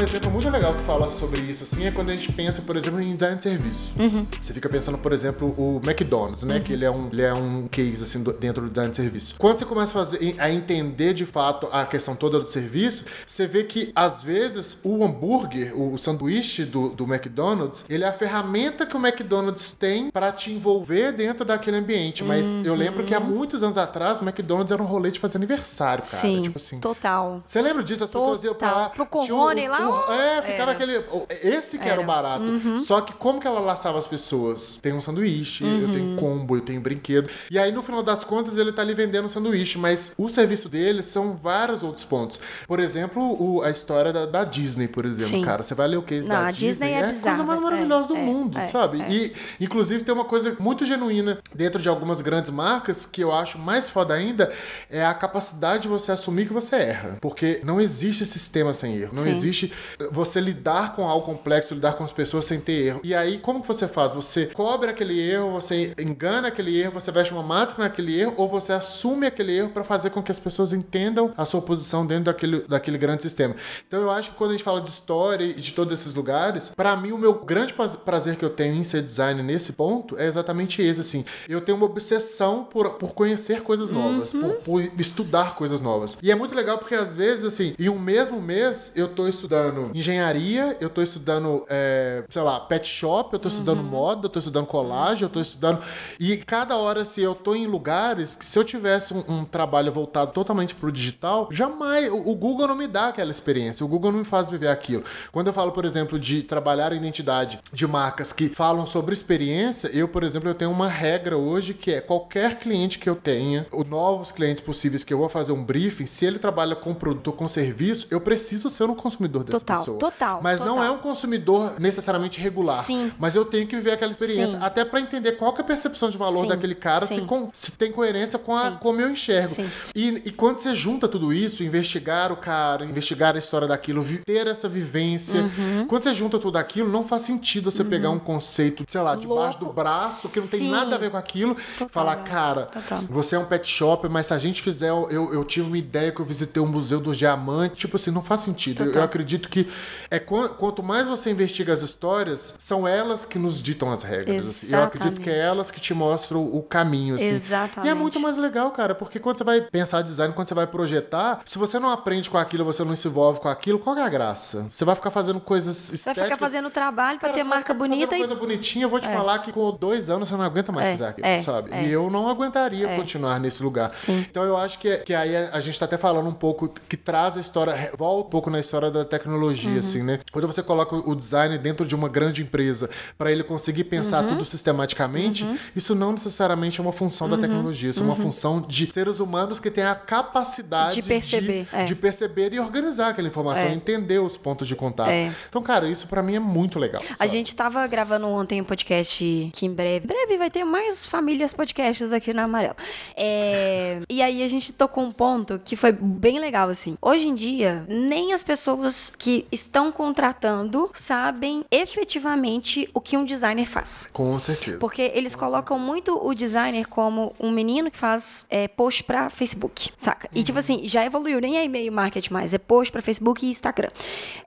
A: Um exemplo muito legal que fala sobre isso, assim, é quando a gente pensa, por exemplo, em design de serviço. Você fica pensando, por exemplo, o McDonald's, né? Que ele é, um, ele é um case, assim, do- dentro do design de serviço. Quando você começa a, fazer, a entender, de fato, a questão toda do serviço, você vê que, às vezes, o hambúrguer, o sanduíche do, do McDonald's, ele é a ferramenta que o McDonald's tem para te envolver dentro daquele ambiente. Mas eu lembro que há mumuitos anos atrás, o McDonald's era um rolê de fazer aniversário, cara.
B: Sim,
A: Tipo assim,
B: total.
A: você lembra disso? As pessoas iam pra
B: Total.
A: lá.
B: Pro
A: tinha
B: Conrone lá,
A: É, ficava
B: era.
A: aquele. Esse que era, o barato. Só que como que ela laçava as pessoas? Tem um sanduíche, eu
B: Uhum.
A: tenho combo, eu tenho brinquedo. E aí, no final das contas, ele tá ali vendendo sanduíche, mas o serviço dele são vários outros pontos. Por exemplo, o- a história da, da Disney, por exemplo,
B: Sim.
A: cara. Você vai ler o case
B: Não,
A: da
B: a Disney é
A: a coisa mais
B: é,
A: maravilhosa do
B: é,
A: mundo,
B: é,
A: sabe?
B: é.
A: E, inclusive, tem uma coisa muito genuína dentro de algumas grandes marcas que eu acho mais foda ainda é a capacidade de você assumir que você erra. Porque não existe sistema sem erro. Não
B: Sim.
A: existe você lidar com algo complexo, lidar com as pessoas sem ter erro. E aí, como que você faz? Você cobre aquele erro, você engana aquele erro, você veste uma máscara naquele erro, ou você assume aquele erro pra fazer com que as pessoas entendam a sua posição dentro daquele, daquele grande sistema. Então eu acho que quando a gente fala de história e de todos esses lugares, pra mim o meu grande praz- prazer que eu tenho em ser designer nesse ponto é exatamente esse, assim. Eu tenho uma obsessão por, por conhecer coisas novas, por, por estudar coisas novas. E é muito legal porque às vezes, assim, em um mesmo mês eu tô estudando engenharia, eu tô estudando, é, sei lá, pet shop, eu tô estudando moda, eu tô estudando colagem, eu tô estudando. E cada hora, se eu tô em lugares que se eu tivesse um, um trabalho voltado totalmente pro digital, jamais. O, o Google não me dá aquela experiência, o Google não me faz viver aquilo. Quando eu falo, por exemplo, de trabalhar a identidade de marcas que falam sobre experiência, eu, por exemplo, eu tenho uma regra hoje que é qualquer cliente que eu tenha, ou novos clientes possíveis que eu vou fazer um briefing, se ele trabalha com produto ou com serviço, eu preciso ser um consumidor dessa
B: Total,
A: pessoa.
B: total,
A: Mas não
B: total.
A: é um consumidor necessariamente regular.
B: Sim.
A: Mas eu tenho que viver aquela experiência,
B: Sim.
A: até pra entender qual é a percepção de valor
B: Sim,
A: daquele cara, se, com- se tem coerência com a, como eu enxergo. E, e quando você junta tudo isso, investigar o cara, investigar a história daquilo, ter essa vivência,
B: Uhum.
A: quando você junta tudo aquilo, não faz sentido você pegar um conceito, sei lá, debaixo do braço, que não tem nada a ver com aquilo,
B: Total,
A: falar, cara,
B: Total.
A: você é um pet shop, mas se a gente fizer, eu, eu tive uma ideia que eu visitei um museu dos diamantes, tipo assim, não faz sentido. Eu, eu acredito que é quan- quanto mais você investiga as histórias, são elas que nos ditam as regras. assim. Eu acredito que é elas que te mostram o caminho, assim.
B: Exatamente.
A: E é muito mais legal, cara, porque quando você vai pensar design, quando você vai projetar, se você não aprende com aquilo, você não se envolve com aquilo, qual é a graça? Você vai ficar fazendo coisas estéticas.
B: vai ficar fazendo trabalho pra
A: Cara,
B: ter
A: você vai
B: marca bonita e
A: coisa bonitinha, eu vou te falar que com dois anos você não aguenta mais
B: É,
A: fazer aquilo,
B: é,
A: sabe?
B: é.
A: E eu não aguentaria continuar nesse lugar.
B: Sim.
A: Então eu acho que, que aí a, a gente tá até falando um pouco que traz a história, volta um pouco na história da tecnologia tecnologia, assim, né? Quando você coloca o design dentro de uma grande empresa para ele conseguir pensar tudo sistematicamente, isso não necessariamente é uma função da tecnologia, isso é uma função de seres humanos que têm a capacidade
B: De perceber,
A: de,
B: é.
A: de perceber e organizar aquela informação,
B: É.
A: entender os pontos de contato.
B: É.
A: Então, cara, isso pra mim é muito legal.
B: A
A: sabe?
B: gente tava gravando ontem um podcast que em breve, breve vai ter mais famílias podcasts aqui na Amarelo. É, e aí a gente tocou um ponto que foi bem legal, assim. Hoje em dia, nem as pessoas que estão contratando sabem efetivamente o que um designer faz.
A: Com certeza.
B: Porque eles colocam muito o designer como um menino que faz é, post pra Facebook, saca? E tipo assim, já evoluiu, nem é e-mail marketing mais, é post pra Facebook e Instagram.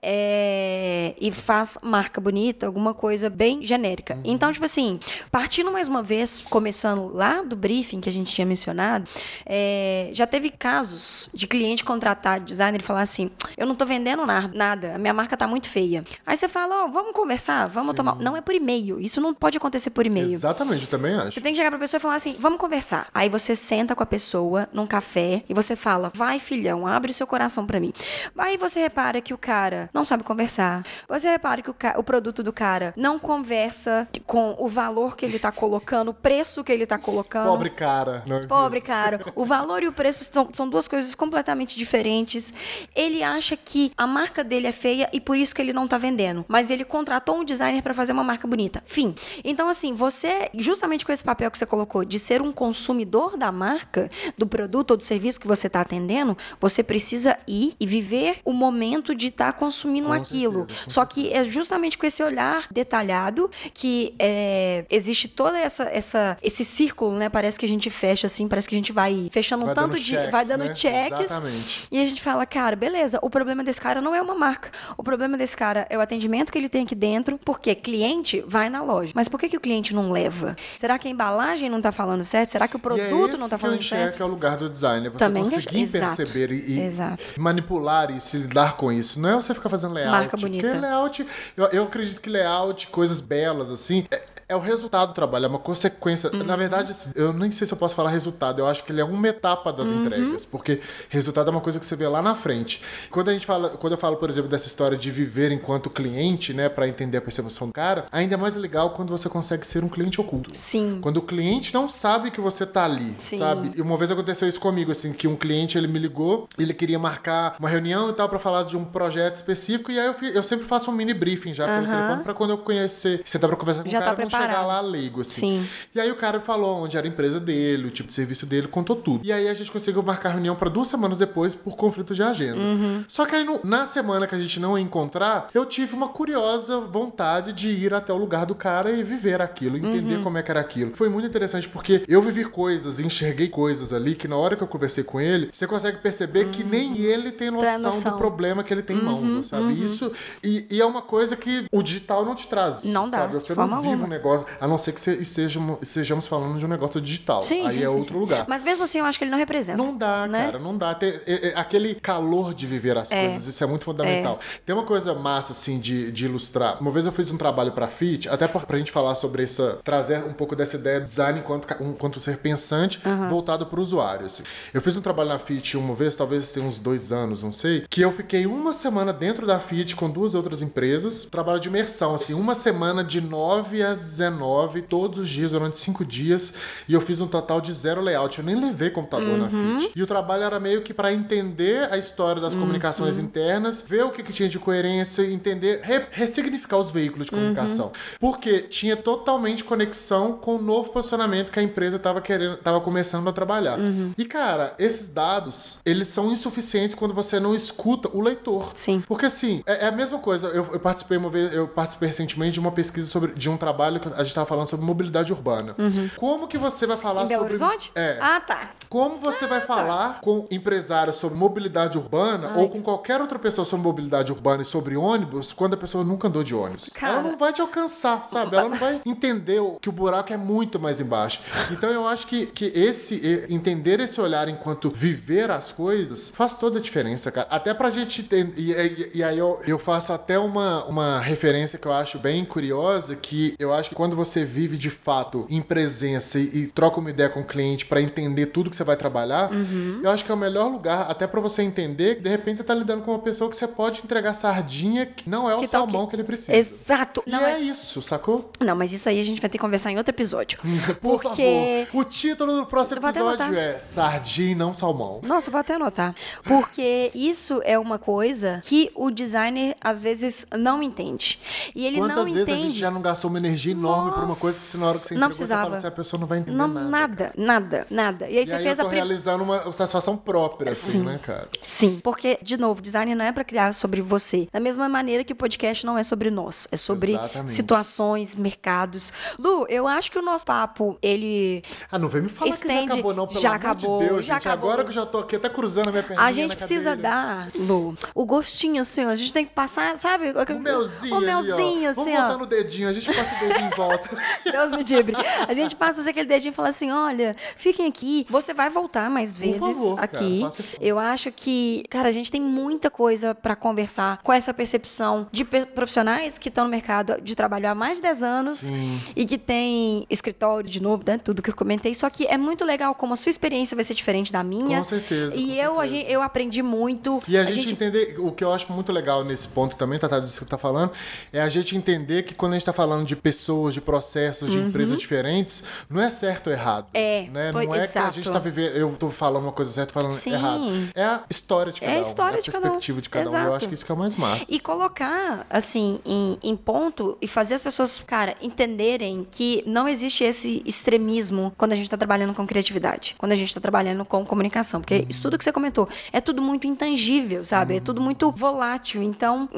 B: É, e faz marca bonita, alguma coisa bem genérica. Então, tipo assim, partindo mais uma vez, começando lá do briefing que a gente tinha mencionado, é, já teve casos de cliente contratar designer e falar assim: eu não tô vendendo na- nada, a minha marca tá muito feia. Aí você fala, ó, vamos conversar, vamos tomar. Não é por e-mail, isso não pode acontecer por e-mail.
A: Exatamente, eu também acho.
B: Você tem que chegar pra pessoa e falar assim: vamos conversar. Aí você senta com a pessoa num café e você fala: vai, filhão, abre seu coração pra mim. Aí você repara que o cara não sabe conversar. Você repara que o, ca- o produto do cara não conversa com o valor que ele tá colocando, o preço que ele tá colocando.
A: Pobre cara. Não,
B: Pobre cara. O valor e o preço são, são duas coisas completamente diferentes. Ele acha que a marca dele é feia e por isso que ele não tá vendendo. Mas ele contratou um designer pra fazer uma marca bonita. Fim. Então, assim, você, justamente com esse papel que você colocou de ser um consumidor da marca, do produto ou do serviço que você tá atendendo, você precisa ir e viver o momento de estar consumindo
A: Com
B: aquilo.
A: certeza,
B: Só que é justamente com esse olhar detalhado que é, existe toda essa, essa esse círculo, né? Parece que a gente fecha assim, parece que a gente vai fechando um
A: Vai
B: tanto
A: dando
B: de
A: checks,
B: vai dando
A: né?
B: checks.
A: Exatamente.
B: E a gente fala, cara, beleza, o problema desse cara não é uma marca. O problema desse cara é o atendimento que ele tem aqui dentro, porque cliente vai na loja. Mas por que, que o cliente não leva? Será que a embalagem não tá falando certo? Será que o
A: é
B: produto
A: esse
B: não tá
A: que eu
B: falando certo?
A: que é o lugar do design. É você
B: Também
A: conseguir
B: exato.
A: perceber e,
B: Exato.
A: manipular isso e lidar com isso. Não é você ficar fazendo layout.
B: Marca bonita.
A: Porque layout, eu, eu acredito que layout, coisas belas, assim, é, é o resultado do trabalho, é uma consequência.
B: Uhum.
A: Na verdade, assim, eu nem sei se eu posso falar resultado. Eu acho que ele é uma etapa das
B: Uhum.
A: entregas. Porque resultado é uma coisa que você vê lá na frente. Quando a gente fala, quando eu falo, por exemplo, dessa história de viver enquanto cliente, né, pra entender a percepção do cara, ainda é mais legal quando você consegue ser um cliente oculto.
B: Sim.
A: Quando o cliente não sabe que você tá ali,
B: Sim.
A: sabe? E uma vez aconteceu isso comigo, assim, que um cliente ele me ligou, ele queria marcar uma reunião e tal pra falar de um projeto específico, e aí eu, eu sempre faço um mini briefing já pelo
B: Aham.
A: telefone pra quando eu conhecer, sentar pra conversar com
B: Já
A: o
B: tá
A: cara, não chegar lá leigo, assim.
B: Sim.
A: E aí o cara falou onde era a empresa dele, o tipo de serviço dele, contou tudo. E aí a gente conseguiu marcar a reunião pra duas semanas depois por conflito de agenda.
B: Uhum.
A: Só que aí no- na semana que a gente não ia encontrar, eu tive uma curiosa vontade de ir até o lugar do cara e viver aquilo, entender
B: Uhum.
A: como é que era aquilo. Foi muito interessante porque eu vivi coisas, enxerguei coisas ali que na hora que eu conversei com ele, você consegue perceber que nem ele tem noção,
B: noção.
A: do problema que ele tem em mãos, sabe? Isso e, e é uma coisa que o digital não te traz.
B: Não dá,
A: sabe? Você não vive um negócio, a não ser que estejamos, estejamos falando de um negócio digital.
B: Sim,
A: Aí
B: sim,
A: é
B: sim,
A: outro lugar.
B: Mas mesmo assim, eu acho que ele não representa.
A: Não dá,
B: né?
A: cara, não dá. Tem, é- é aquele calor de viver as coisas, isso é muito fundamental. Tem uma coisa massa, assim, de, de ilustrar. Uma vez eu fiz um trabalho pra FIT, até pra, pra gente falar sobre essa. trazer um pouco dessa ideia de design enquanto, enquanto ser pensante voltado pro usuário. Assim. Eu fiz um trabalho na FIT uma vez, talvez tenha uns dois anos, não sei, que eu fiquei uma semana dentro da FIT com duas outras empresas, trabalho de imersão, assim, uma semana de 9 às 19, todos os dias, durante cinco dias, e eu fiz um total de zero layout. Eu nem levei computador na FIT. E o trabalho era meio que pra entender a história das comunicações internas, ver o que, que tinha de coerência, entender, re- ressignificar os veículos de comunicação. Porque tinha totalmente conexão com o novo posicionamento que a empresa estava querendo, estava começando a trabalhar. E cara, esses dados, eles são insuficientes quando você não escuta o leitor.
B: Sim.
A: Porque assim, é, é a mesma coisa. Eu, eu participei uma vez, eu participei recentemente de uma pesquisa sobre de um trabalho que a gente estava falando sobre mobilidade urbana. Como que você vai falar
B: Em Belo
A: sobre
B: Horizonte?
A: É.
B: Ah, tá.
A: Como você vai falar com empresários sobre mobilidade urbana ou com qualquer outra pessoa sobre mobilidade urbana e sobre ônibus quando a pessoa nunca andou de ônibus?
B: Cara.
A: Ela não vai te alcançar, sabe? Ela não vai entender que o buraco é muito mais embaixo. Então eu acho que, que esse entender esse olhar enquanto viver as coisas faz toda a diferença, cara. Até pra gente ter. E, e- e aí eu, eu faço até uma, uma referência que eu acho bem curiosa, que eu acho que que quando você vive de fato em presença e, troca uma ideia com o cliente pra entender tudo que você vai trabalhar,
B: Uhum.
A: eu acho que é o melhor lugar até pra você entender que de repente você tá lidando com uma pessoa que você pode entregar sardinha que não é o
B: Que tá
A: salmão
B: ok.
A: que ele precisa.
B: Exato.
A: E
B: Não,
A: é
B: mas,
A: isso, sacou?
B: não, mas isso aí a gente vai ter que conversar em outro episódio.
A: Por
B: Porque-
A: favor. O título do próximo episódio é Sardinha e não salmão.
B: Nossa, vou até anotar. Porque isso é uma coisa que o designer às vezes não entende. E ele
A: Quantas
B: não
A: vezes
B: entende.
A: a gente já não gastou uma energia enorme por uma coisa que na hora que você
B: Não
A: entregou, você fala
B: precisava.
A: assim, a pessoa não vai entender
B: Não,
A: nada.
B: nada, nada, nada. E aí
A: E
B: você
A: aí
B: fez
A: eu tô
B: a primeira.
A: realizando uma satisfação própria, assim,
B: Sim.
A: né, cara?
B: Sim, porque, de novo, design não é pra criar sobre você. Da mesma maneira que o podcast não é sobre nós. É sobre
A: Exatamente.
B: situações, mercados. Lu, eu acho que o nosso papo, ele.
A: Ah, não vem me falar que
B: Estende-
A: já acabou, não, pelo
B: já acabou,
A: de Deus,
B: já
A: gente.
B: acabou.
A: Agora que eu já tô aqui até cruzando a minha perninha
B: A gente precisa
A: cadeira.
B: dar, Lu, o gostinho assim, ó. A gente tem que passar, sabe?
A: O melzinho,
B: O
A: ali, ó.
B: melzinho,
A: Vamos
B: assim,
A: botar
B: ó.
A: no dedinho, a gente passa o dedinho volta.
B: Deus me livre. A gente passa assim, aquele dedinho e fala assim: olha, fiquem aqui. Você vai voltar mais vezes
A: favor, cara,
B: aqui.
A: questão.
B: Eu acho que, cara, a gente tem muita coisa pra conversar com essa percepção de profissionais que estão no mercado de trabalho há mais de 10 anos
A: Sim.
B: e que tem escritório de novo, né? Tudo que eu comentei. Só que é muito legal como a sua experiência vai ser diferente da minha.
A: Com certeza,
B: E
A: com
B: eu, a
A: certeza.
B: gente, eu aprendi muito.
A: E a, gente, entender, o que eu acho muito legal nesse ponto também, Tata, disso que você tá falando, é a gente entender que quando a gente tá falando de pessoas, de processos, de empresas diferentes, não é certo ou errado.
B: Uhum. É,
A: né?
B: foi-
A: Não é que a
B: exato.
A: gente tá vivendo, eu tô falando uma coisa certa falando
B: Sim.
A: errado. É a história de cada
B: É a
A: um,
B: história
A: é a
B: de cada um.
A: perspectiva de cada um. Eu
B: Exato.
A: acho que isso que é o mais massa.
B: E colocar, assim, em, em ponto e fazer as pessoas, cara, entenderem que não existe esse extremismo quando a gente tá trabalhando com criatividade, quando a gente tá trabalhando com comunicação. Porque isso tudo que você comentou é tudo muito intangível, sabe? É tudo muito volátil. Então,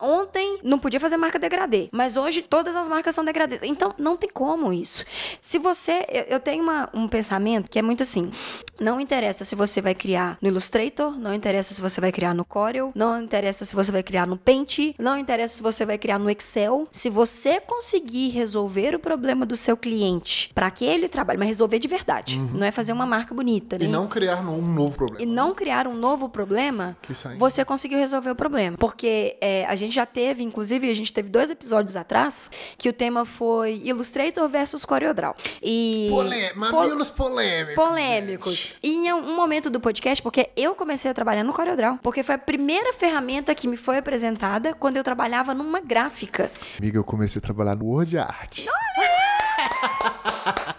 B: ontem não podia fazer marca degradê, mas hoje todas as marcas degradê. Então, não tem como isso. Se você. Eu, eu tenho uma- um pensamento que é muito assim: não interessa se você vai criar no Illustrator, não interessa se você vai criar no Corel, não interessa se você vai criar no Paint, não interessa se você vai criar no Excel. Se você conseguir resolver o problema do seu cliente para que ele trabalhe, mas resolver de verdade, não é fazer uma marca bonita, né?
A: E não criar um novo problema.
B: E não criar um novo problema, você conseguiu resolver o problema. Porque é, a gente já teve, inclusive, a gente teve dois episódios atrás, que o tema foi Illustrator versus CorelDRAW. E...
A: Polê-
B: Pol-
A: Mamilos polêmicos.
B: polêmicos.
A: gente.
B: E em um momento do podcast, porque eu comecei a trabalhar no CorelDRAW, porque foi a primeira ferramenta que me foi apresentada quando eu trabalhava numa gráfica.
A: Amiga, eu comecei a trabalhar no Word Art.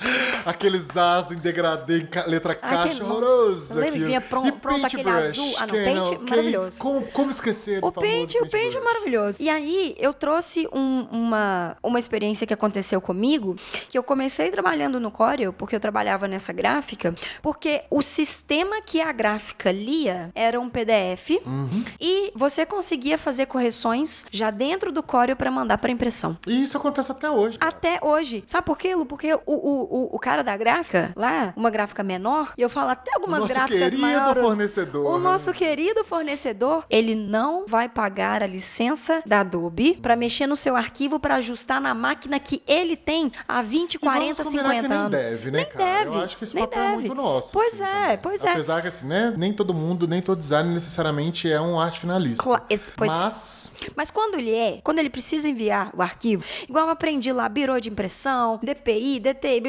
A: Aqueles as em degradê em ca- letra
B: Ai, que-
A: caixa, horroroso.
B: lembra?
A: aquilo.
B: Vinha pron- pronto aquele
A: Paintbrush,
B: azul. Ah, não, Paint,
A: que é
B: maravilhoso.
A: Como, como esquecer do
B: O Paint, o Paint é maravilhoso. E aí, eu trouxe um- uma, uma experiência que aconteceu comigo, que eu comecei trabalhando no Corel, porque eu trabalhava nessa gráfica, porque o sistema que a gráfica lia era um PDF
A: Uhum.
B: e você conseguia fazer correções já dentro do Corel para mandar para impressão.
A: E isso acontece até hoje. cara.
B: Até hoje. Sabe por quê, Lu? Porque o, o, o, o cara da gráfica, lá, uma gráfica menor, e eu falo até algumas
A: nosso
B: gráficas
A: querido
B: maiores.
A: fornecedor.
B: O nosso querido fornecedor, ele não vai pagar a licença da Adobe para mexer no seu arquivo para ajustar na máquina que ele tem há 20,
A: E vamos
B: 40,
A: combinar
B: 50
A: que nem
B: anos.
A: Deve, né,
B: nem
A: cara?
B: deve.
A: Eu acho que esse
B: nem
A: papel é
B: deve.
A: muito nosso.
B: Pois
A: assim,
B: é,
A: também.
B: pois é.
A: Apesar que, assim, né? Nem todo mundo, nem todo designer necessariamente é um arte finalista.
B: Cla- esse- pois-
A: Mas,
B: Mas quando ele é, quando ele precisa enviar o arquivo, igual eu aprendi lá, birô de impressão, DPI, DTI,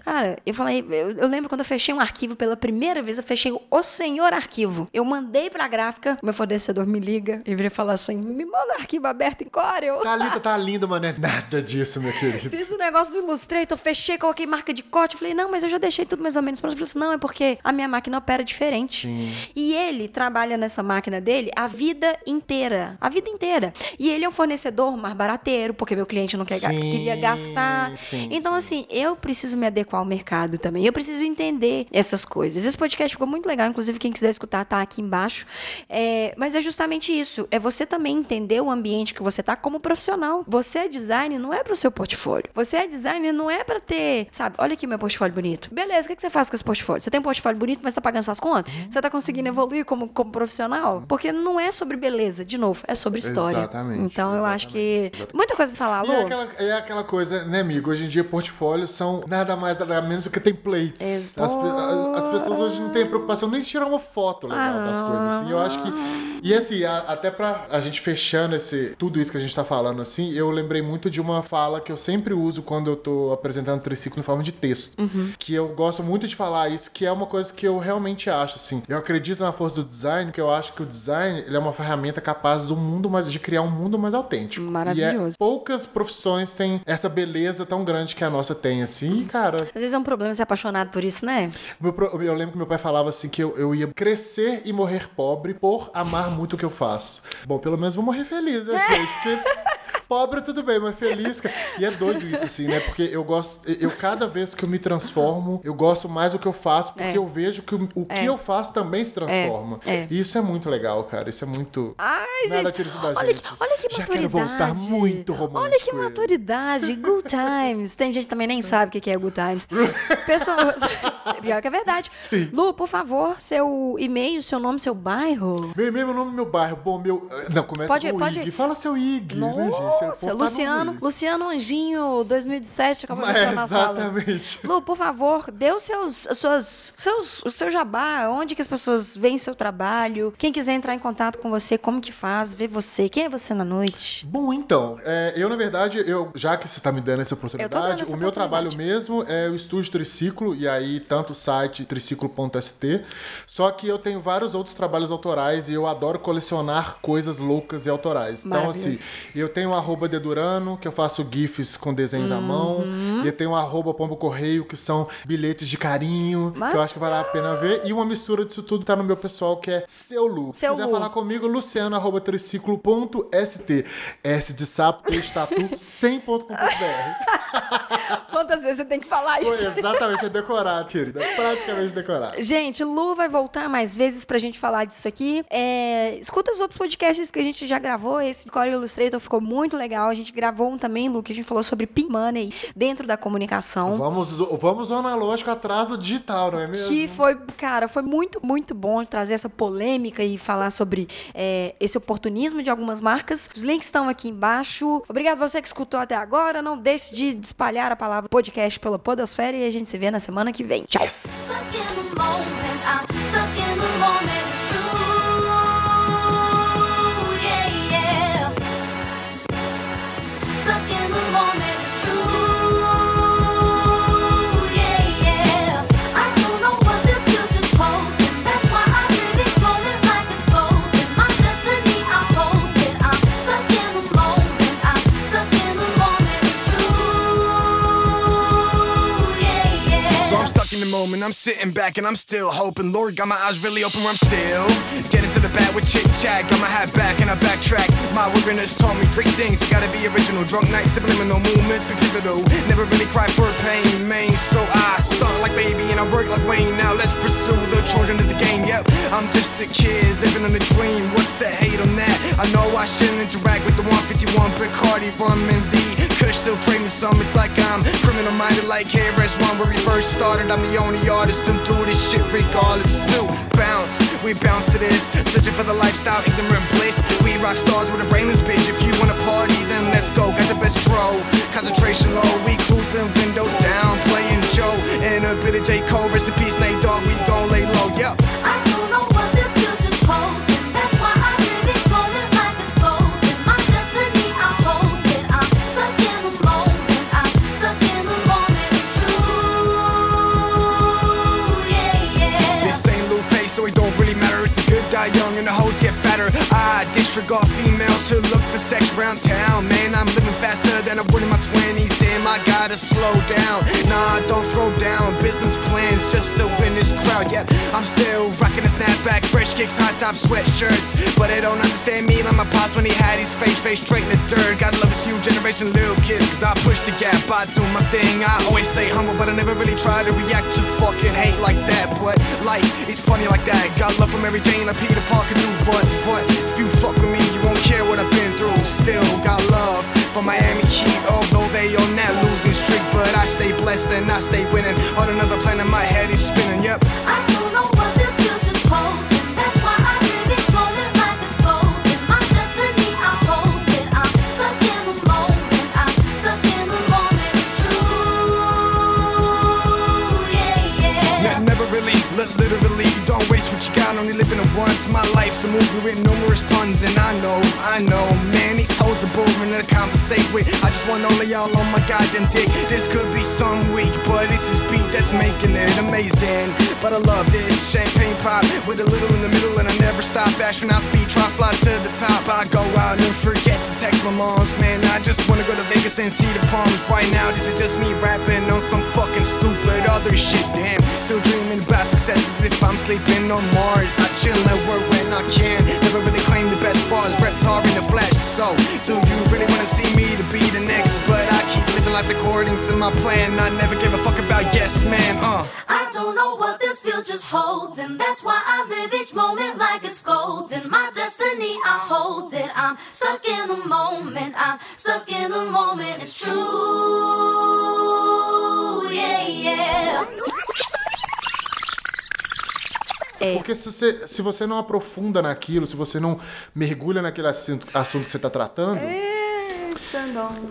B: cara, eu falei, eu, eu lembro quando eu fechei um arquivo pela primeira vez, eu fechei o senhor arquivo. Eu mandei pra gráfica, meu fornecedor me liga e vira falar assim, me manda arquivo aberto em Corel.
A: Tá lindo, mas não é nada disso, meu querido.
B: Fiz o negócio do Illustrator, fechei, coloquei marca de corte. Falei, não, mas eu já deixei tudo mais ou menos pronto. Ele falou assim, não, é porque a minha máquina opera diferente. E ele trabalha nessa máquina dele a vida inteira. A vida inteira. E ele é um fornecedor mais barateiro, porque meu cliente não quer,
A: Sim,
B: queria gastar.
A: sim,
B: então, assim, eu preciso me adequar ao mercado também. Eu preciso entender essas coisas. Esse podcast ficou muito legal. Inclusive, quem quiser escutar, tá aqui embaixo. É, mas é justamente isso. É você também entender o ambiente que você tá como profissional. Você é design, não é pro seu portfólio. Você é designer, não é pra ter, sabe? Olha aqui meu portfólio bonito. Beleza, o que, que você faz com esse portfólio? Você tem um portfólio bonito, mas tá pagando suas contas? Você tá conseguindo evoluir como, como profissional? Porque não é sobre beleza, de novo, é sobre história.
A: Exatamente,
B: Então eu acho que.
A: exatamente.
B: Muita coisa pra falar,
A: E
B: Lu.
A: é aquela, é aquela coisa, né, amigo? Hoje em dia, portfólios são nada mais, nada menos do que templates.
B: Exato.
A: As, as pessoas hoje não têm preocupação nem de tirar uma foto legal
B: Ah,
A: das coisas. Assim. Eu acho que E assim, a- até pra a gente fechando esse, tudo isso que a gente tá falando assim, eu lembrei muito de uma fala que eu sempre uso quando eu tô apresentando triciclo em forma de texto. Que eu gosto muito de falar isso, que é uma coisa que eu realmente acho, assim. Eu acredito na força do design, que eu acho que o design ele é uma ferramenta capaz do mundo mais, de criar um mundo mais autêntico.
B: Maravilhoso.
A: E é, poucas profissões têm essa beleza tão grande que a nossa tem, assim. Cara,
B: Às vezes é um problema ser apaixonado por isso, né?
A: meu eu lembro que meu pai falava assim que eu, eu ia crescer e morrer pobre por amar muito o que eu faço. Bom, pelo menos vou morrer feliz, né, gente? Porque pobre tudo bem, mas feliz. cara. E é doido isso, assim, né? Porque eu gosto. Eu, cada vez que eu me transformo, eu gosto mais do que eu faço, porque
B: É.
A: eu vejo que o, o que eu faço também se transforma.
B: é.
A: E isso é muito legal, cara. Isso é muito.
B: Ai,
A: Nada
B: gente.
A: tira isso da
B: olha,
A: gente.
B: Que, olha que
A: Já
B: maturidade.
A: quero voltar muito romântico.
B: Olha que maturidade. Good times. Tem gente que também nem sabe o que é good times. Pessoas. Pior que é verdade.
A: Sim.
B: Lu, por favor, seu e-mail, seu nome, seu bairro.
A: Meu e-mail, meu nome, meu bairro. Bom, meu. Não, começa
B: Pode-
A: com
B: pode-
A: IG. Fala seu IG, né, gente?
B: Nossa,
A: tá no
B: Luciano. Luciano Anjinho, 2017, acabou de
A: É,
B: entrar na
A: exatamente.
B: Lu, por favor, dê os seus, as suas, seus, o seu jabá, onde que as pessoas veem seu trabalho, quem quiser entrar em contato com você, como que faz, ver você, quem é você na noite?
A: Bom, então, é, eu na verdade, eu já que você tá me dando essa
B: tô dando
A: oportunidade,
B: essa
A: o meu
B: oportunidade.
A: trabalho mesmo é o estúdio Triciclo, e aí tanto o site triciclo.st, só que eu tenho vários outros trabalhos autorais e eu adoro colecionar coisas loucas e autorais. Então, assim, eu tenho o arroba Dedurano, que eu faço GIFs com desenhos à mão,
B: Uhum.
A: e eu tenho o arroba Pombo Correio, que são bilhetes de carinho, que eu acho que vale a pena ver, e uma mistura disso tudo tá no meu pessoal, que é Seu Lu. Se quiser
B: Lu.
A: falar comigo, luciano, arroba triciclo.st. S de sapo, T de tatu, 100.com.br.
B: Quantas vezes você tem que falar
A: Foi
B: isso?
A: exatamente, é decorado, querida. É praticamente decorado.
B: Gente, Lu vai voltar mais vezes pra gente falar disso aqui. É, escuta os outros podcasts que a gente já gravou. Esse de Core Illustrator ficou muito legal. A gente gravou um também, Lu, que a gente falou sobre Pin Money dentro da comunicação.
A: Vamos, vamos o analógico atrás do digital, não é mesmo?
B: Que foi, cara, foi muito, muito bom trazer essa polêmica e falar sobre é, esse oportunismo de algumas marcas. Os links estão aqui embaixo. Obrigado você que escutou até agora. Não deixe de espalhar a palavra podcast pela Podosfera e a gente se vê na semana que vem.
D: Ciao. I'm
E: sitting back and I'm still hoping. Lord got my eyes really open where I'm still. Getting to the bat with chit chat, got my hat back and I backtrack. My wilderness taught me great things. You gotta be original. Drunk night, subliminal movements, be pivotal. Never really cry for pain, main. So I start like baby and I work like Wayne. Now let's pursue the children of the game. Yep, I'm just a kid living on a dream. What's the hate on that? I know I shouldn't interact with the 151 Bacardi rum and the Kush still creating some. It's like I'm criminal minded like KRS-One where we first started. I'm the only artist to do this shit regardless. To bounce, we bounce to this. Searching for the lifestyle, ignorant bliss. We rock stars with a brainless bitch. If you wanna party, then let's go. Got the best draw. Concentration low, we cruising windows down, playing Joe. And a bit of J. Cole, rest in Nate. We gon' lay low, yep. Young and the hoes get fatter. I disregard females who look for sex round town. Man, I'm living faster than I would in my 20s. Damn, I gotta slow down. Nah, don't throw down business plans just to win this crowd. Yep, I'm still rocking a snapback, fresh kicks, hot top sweatshirts. But they don't understand me like my pops when he had his face face straight in the dirt. Gotta love this new generation little kids, cause I push the gap, I do my thing. I always stay humble, but I never really try to react to fucking hate like that. But life, it's funny like that. Got love from Mary Jane, like Peter Parker do. But, but, if you fuck with me, you won't care what I've been through. Still got love for Miami Heat, although they on that losing streak. But I stay blessed and I stay winning. On another planet, my head is spinning. Yep.
D: I don't know what this skill just hold that's why i live in a hole and i'm stuck in the moment yeah
E: never holding. literally don't waste what you got only living once my life's a movie with numerous puns and i know i know man these hoes are boring to conversate with. I just want all of y'all on my goddamn dick. This could be some week, but it's this beat that's making it amazing. But I love this champagne pop with a little in the middle, and I never stop. Astronaut speed, try fly to the top. I go out and forget to text my moms, man. I just wanna go to Vegas and see the palms. Right now, this is just me rapping on some fucking stupid other shit. Damn, still dreaming about success as if I'm sleeping on Mars. I chill and work when I can. Never really claim the best bars, reptar in the flesh. So, do you really wanna see me to be the next? But I keep living life according to my plan. I never give a fuck about yes, man. Uh.
D: I don't know what this future's holding. That's why I live each moment like it's golden. My destiny, I hold it. I'm stuck in the moment. I'm stuck in the moment. It's true. Yeah, yeah.
A: Porque se você, se você não aprofunda naquilo, se você não mergulha naquele assunto, assunto que você tá tratando,
B: não.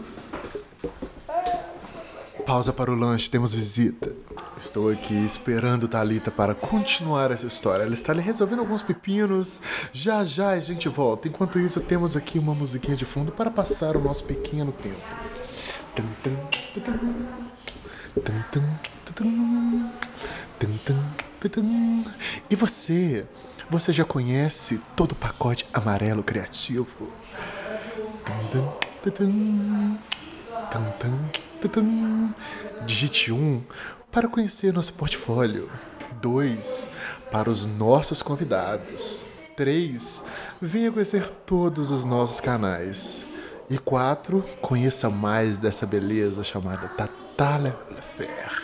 A: pausa para o lanche, temos visita. Estou aqui esperando Thalita para continuar essa história. Ela está ali resolvendo alguns pepinos. Já já a gente volta. Enquanto isso, temos aqui uma musiquinha de fundo para passar o nosso pequeno tempo. Tum. Tum, tum, tum, tum. Tum, tum, tum, tum. E você? Você já conhece todo o pacote amarelo criativo? Digite 1 um para conhecer nosso portfólio. 2 para os nossos convidados. 3 venha conhecer todos os nossos canais. E 4 conheça mais dessa beleza chamada Tatá Lefer.